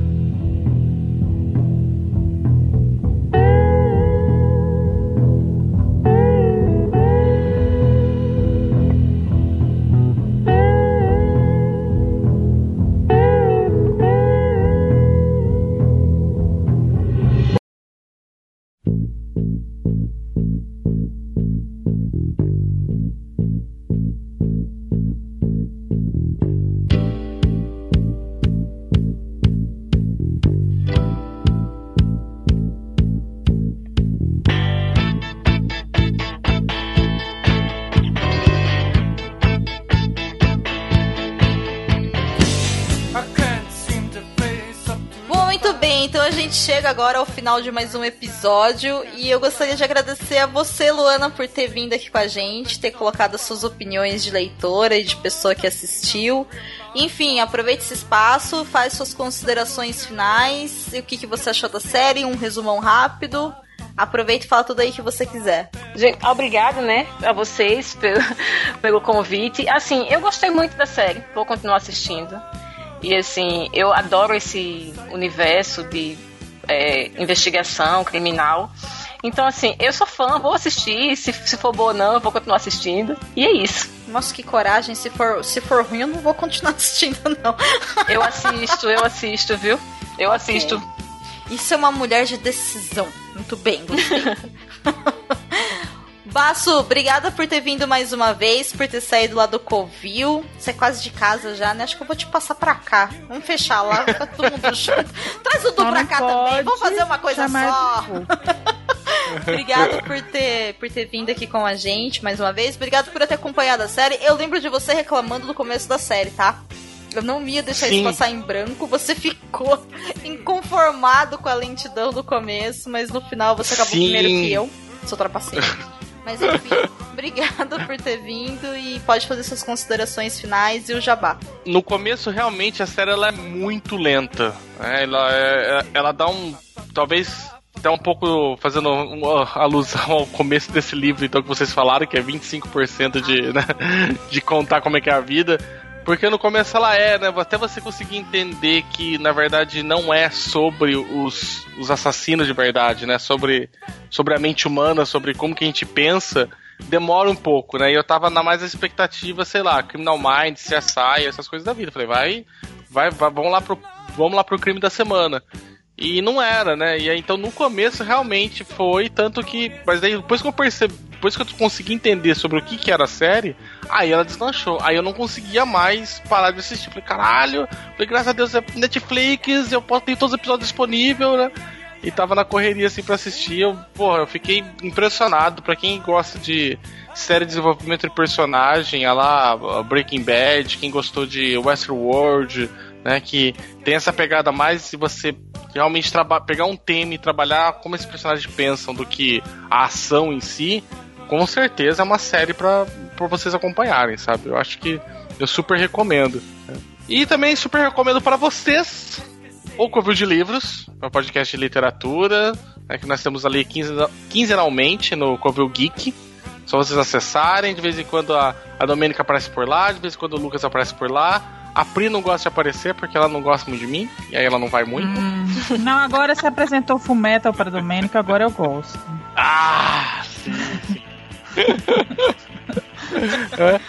Chega agora ao final de mais um episódio e eu gostaria de agradecer a você, Luana, por ter vindo aqui com a gente, ter colocado as suas opiniões de leitora e de pessoa que assistiu. Enfim, aproveite esse espaço, faz suas considerações finais, o que, que você achou da série, um resumão rápido. Aproveita e fala tudo aí que você quiser. Gente, obrigada, né, a vocês pelo, pelo convite. Assim, eu gostei muito da série, vou continuar assistindo. E assim, eu adoro esse universo de é, investigação criminal. Então, assim, eu sou fã, vou assistir. Se, se for boa ou não, eu vou continuar assistindo. E é isso. Nossa, que coragem. Se for, se for ruim, eu não vou continuar assistindo, não. Eu assisto, eu assisto, viu? Eu okay. assisto. Isso é uma mulher de decisão. Muito bem, gostei. Baço, obrigada por ter vindo mais uma vez, por ter saído lá do Covil. Você é quase de casa já, né? Acho que eu vou te passar pra cá. Vamos fechar lá, fica todo mundo junto. Traz o Du pra cá também, vamos fazer uma coisa só. Obrigado por ter, por ter vindo aqui com a gente mais uma vez. Obrigado por ter acompanhado a série. Eu lembro de você reclamando do começo da série, tá? Eu não ia deixar Sim. isso passar em branco. Você ficou inconformado com a lentidão do começo, mas no final você acabou Sim. primeiro que eu. Sou trapaceiro. Mas enfim, obrigada por ter vindo e pode fazer suas considerações finais e o jabá. No começo, realmente, a série ela é muito lenta. Né? Ela, é, ela dá um. Talvez até um pouco fazendo uma alusão ao começo desse livro, então, que vocês falaram, que é 25% de, né, de contar como é que é a vida. Porque no começo ela é, né? Até você conseguir entender que, na verdade, não é sobre os, os assassinos de verdade, né? Sobre, sobre a mente humana, sobre como que a gente pensa, demora um pouco, né? E eu tava na mais expectativa, sei lá, Criminal Minds, CSI, essas coisas da vida. Falei, vai, vai, vai vamos lá pro, vamos lá pro crime da semana. E não era, né? E aí, então no começo realmente foi, tanto que. Mas aí depois que eu percebi, depois que eu consegui entender sobre o que, que era a série, aí ela deslanchou. Aí eu não conseguia mais parar de assistir. Falei, caralho, falei, graças a Deus é Netflix, eu posso ter todos os episódios disponíveis, né? E tava na correria assim pra assistir. Eu, porra, eu fiquei impressionado. Pra quem gosta de série de desenvolvimento de personagem, a lá Breaking Bad, quem gostou de Westworld, né? Que tem essa pegada mais se você realmente pegar um tema e trabalhar como esses personagens pensam do que a ação em si, com certeza é uma série para vocês acompanharem, sabe? Eu acho que eu super recomendo. E também super recomendo para vocês o Covil de Livros, um podcast de literatura, né, que nós temos ali quinzenalmente no Covil Geek. Só vocês acessarem, de vez em quando a, a Domênica aparece por lá, de vez em quando o Lucas aparece por lá. A Pri não gosta de aparecer porque ela não gosta muito de mim, e aí ela não vai muito. Hum, não, agora você apresentou Fullmetal para Domênico, agora eu gosto. Ah, sim. É.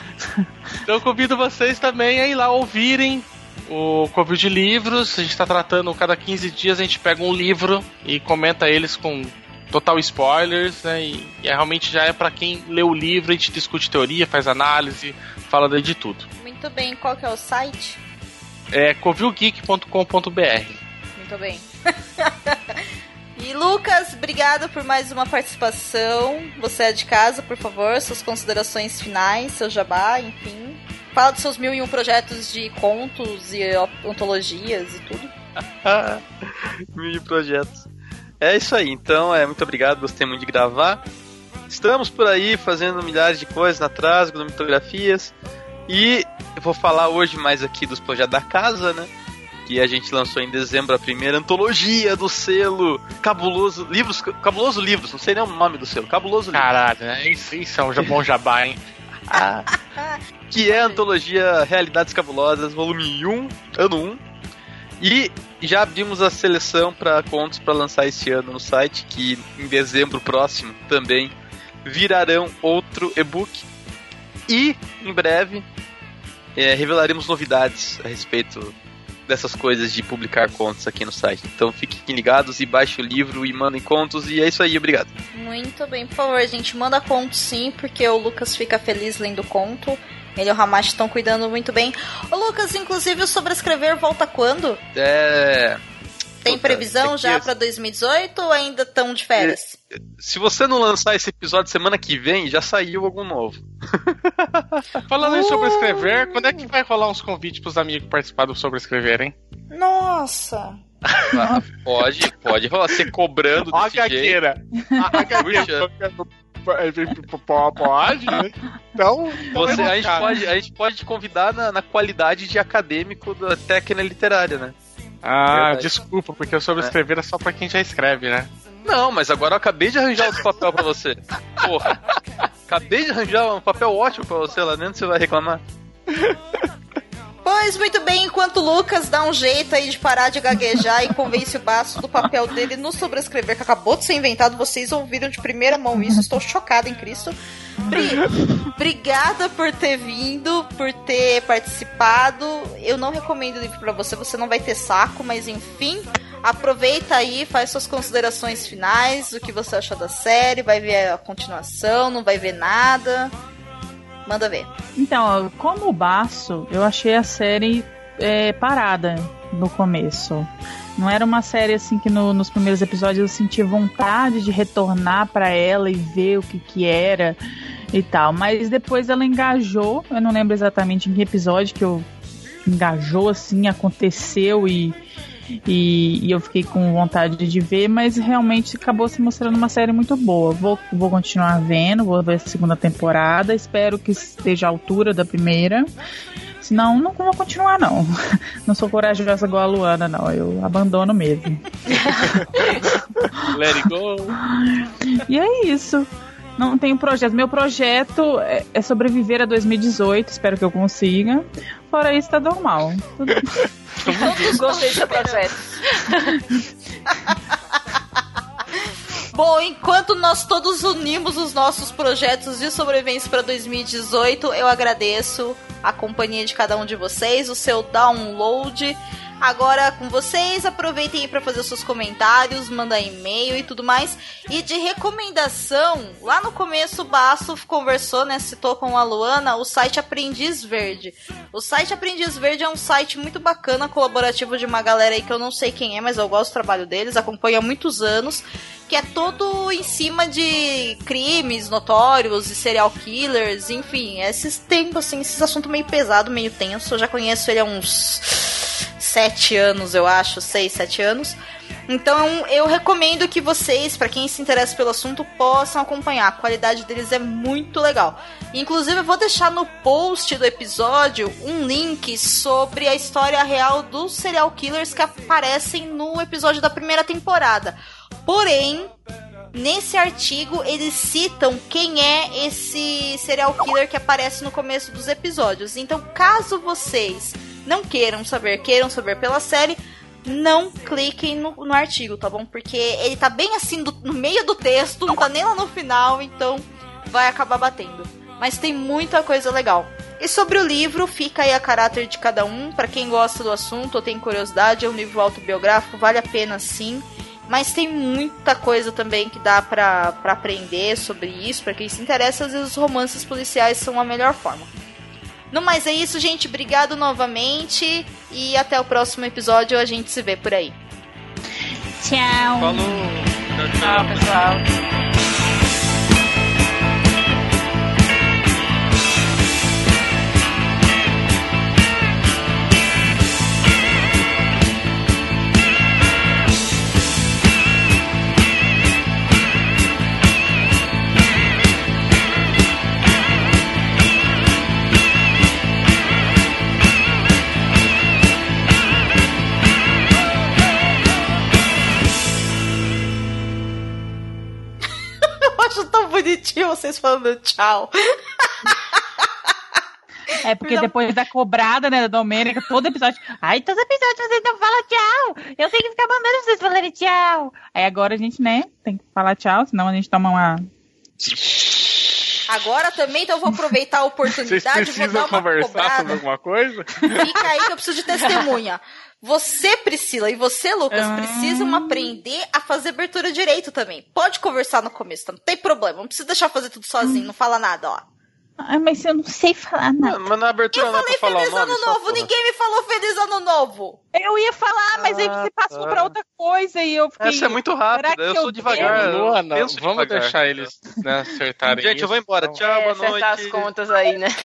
Então eu convido vocês também a ir lá ouvirem o Covil de Livros. A gente está tratando, cada 15 dias a gente pega um livro e comenta eles com total spoilers, né? E, e realmente já é para quem lê o livro, a gente discute teoria, faz análise, fala de tudo. Muito bem, qual que é o site? É covilgeek.com.br. Muito bem. e Lucas, obrigado por mais uma participação. Você é de casa, por favor, suas considerações finais, seu jabá, enfim. Fala dos seus mil e um projetos de contos e ontologias e tudo. mil projetos. É isso aí, então, é muito obrigado, gostei muito de gravar. Estamos por aí fazendo milhares de coisas na Trasgo, mitografias. E eu vou falar hoje mais aqui dos projetos da casa, né? Que a gente lançou em dezembro a primeira antologia do selo Cabuloso Livros, Cabuloso Livros, não sei nem o nome do selo, Cabuloso Livros. Caralho, né? Isso, isso é um bom jabá, hein? ah, que é a antologia Realidades Cabulosas, volume 1, ano 1. E já abrimos a seleção para contos para lançar esse ano no site, que em dezembro próximo também virarão outro e-book. E em breve é, revelaremos novidades a respeito dessas coisas de publicar contos aqui no site. Então fiquem ligados e baixem o livro e mandem contos. E é isso aí, obrigado. Muito bem, por favor, gente, manda contos sim, porque o Lucas fica feliz lendo conto. Ele e o Ramacho estão cuidando muito bem. O Lucas, inclusive, o sobrescrever volta quando? É. Tem previsão já para 2018 ou ainda estão de férias? Se você não lançar esse episódio semana que vem, já saiu algum novo. Falando uh! em sobrescrever, quando é que vai rolar uns convites pros amigos participar do sobrescrever, hein? Nossa! Ah, pode, pode rolar. Você cobrando Ó a gagueira. A gagueira. Pode, né? Então, você, a, gente pode, a gente pode te convidar na, na qualidade de acadêmico da técnica literária, né? Ah, Verdade. desculpa, porque eu soube escrever é. é só pra quem já escreve, né? Não, mas agora eu acabei de arranjar outro papel pra você. Porra. Acabei de arranjar um papel ótimo pra você lá dentro, você vai reclamar. Pois muito bem, enquanto o Lucas dá um jeito aí de parar de gaguejar e convence o Baço do papel dele no sobrescrever que acabou de ser inventado, vocês ouviram de primeira mão isso, estou chocada em Cristo. Pri, obrigada por ter vindo, por ter participado. Eu não recomendo o livro para você, você não vai ter saco, mas enfim, aproveita aí, faz suas considerações finais, o que você achou da série, vai ver a continuação, não vai ver nada. Manda ver. Então, como Baço, eu achei a série é, parada no começo. Não era uma série assim que no, nos primeiros episódios eu senti vontade de retornar para ela e ver o que que era e tal. Mas depois ela engajou, eu não lembro exatamente em que episódio que eu engajou assim, aconteceu e e, e, eu fiquei com vontade de ver, mas realmente acabou se mostrando uma série muito boa. Vou, vou continuar vendo, vou ver a segunda temporada, espero que esteja à altura da primeira. Senão, não vou continuar, não. Não sou corajosa igual a Luana, não. Eu abandono mesmo. Let it go. E é isso. Não tenho projeto. Meu projeto é, é sobreviver a 2018. Espero que eu consiga. Fora isso, tá normal. Tudo... Gostei do seu projeto. Bom, enquanto nós todos unimos os nossos projetos de sobrevivência para 2018, eu agradeço a companhia de cada um de vocês, o seu download Agora com vocês, aproveitem aí para fazer seus comentários, mandar e-mail e tudo mais. E de recomendação, lá no começo o Basso conversou, né, citou com a Luana, o site Aprendiz Verde. O site Aprendiz Verde é um site muito bacana, colaborativo de uma galera aí que eu não sei quem é, mas eu gosto do trabalho deles, acompanho há muitos anos que é todo em cima de crimes notórios e serial killers, enfim, esses tempos, assim, esses assuntos meio pesado, meio tenso. Eu já conheço ele há uns sete anos, eu acho, seis, sete anos. Então eu recomendo que vocês, para quem se interessa pelo assunto, possam acompanhar. A qualidade deles é muito legal. Inclusive, eu vou deixar no post do episódio um link sobre a história real dos serial killers que aparecem no episódio da primeira temporada. Porém, nesse artigo eles citam quem é esse serial killer que aparece no começo dos episódios. Então, caso vocês não queiram saber, queiram saber pela série, não cliquem no, no artigo, tá bom? Porque ele tá bem assim do, no meio do texto, não tá nem lá no final, então vai acabar batendo. Mas tem muita coisa legal. E sobre o livro, fica aí a caráter de cada um. Para quem gosta do assunto ou tem curiosidade, é um livro autobiográfico, vale a pena sim. Mas tem muita coisa também que dá pra aprender sobre isso. Para quem se interessa, às vezes os romances policiais são a melhor forma. No mais é isso, gente. Obrigado novamente. E até o próximo episódio. A gente se vê por aí. Tchau. Falou. Tchau, pessoal. Acho tão bonitinho vocês falando tchau. É porque depois da cobrada, né, da Domênica, todo episódio. Ai, todo episódio vocês não falam tchau. Eu tenho que ficar mandando vocês falarem tchau. Aí agora a gente, né, tem que falar tchau, senão a gente toma uma. Agora também, então eu vou aproveitar a Vocês oportunidade e vou dar precisam uma conversar sobre cobrada. alguma coisa? Fica aí que eu preciso de testemunha. Você, Priscila, e você, Lucas, Ah. precisam aprender a fazer abertura direito também. Pode conversar no começo, tá? não tem problema. Não precisa deixar fazer tudo sozinho, não fala nada, ó. Ai, mas eu não sei falar nada. Mas na abertura Eu não é pra falei falar o Feliz nome, Ano Novo, ninguém me falou Feliz Ano Novo. Eu ia falar, mas aí você passou tá. pra outra coisa e eu fiquei. Essa é muito rápida, eu eu sou devagar. Luana, vamos devagar. deixar eles né, acertarem Gente, eu vou isso, embora. então. Tchau, É, boa acertar noite. as contas aí, né?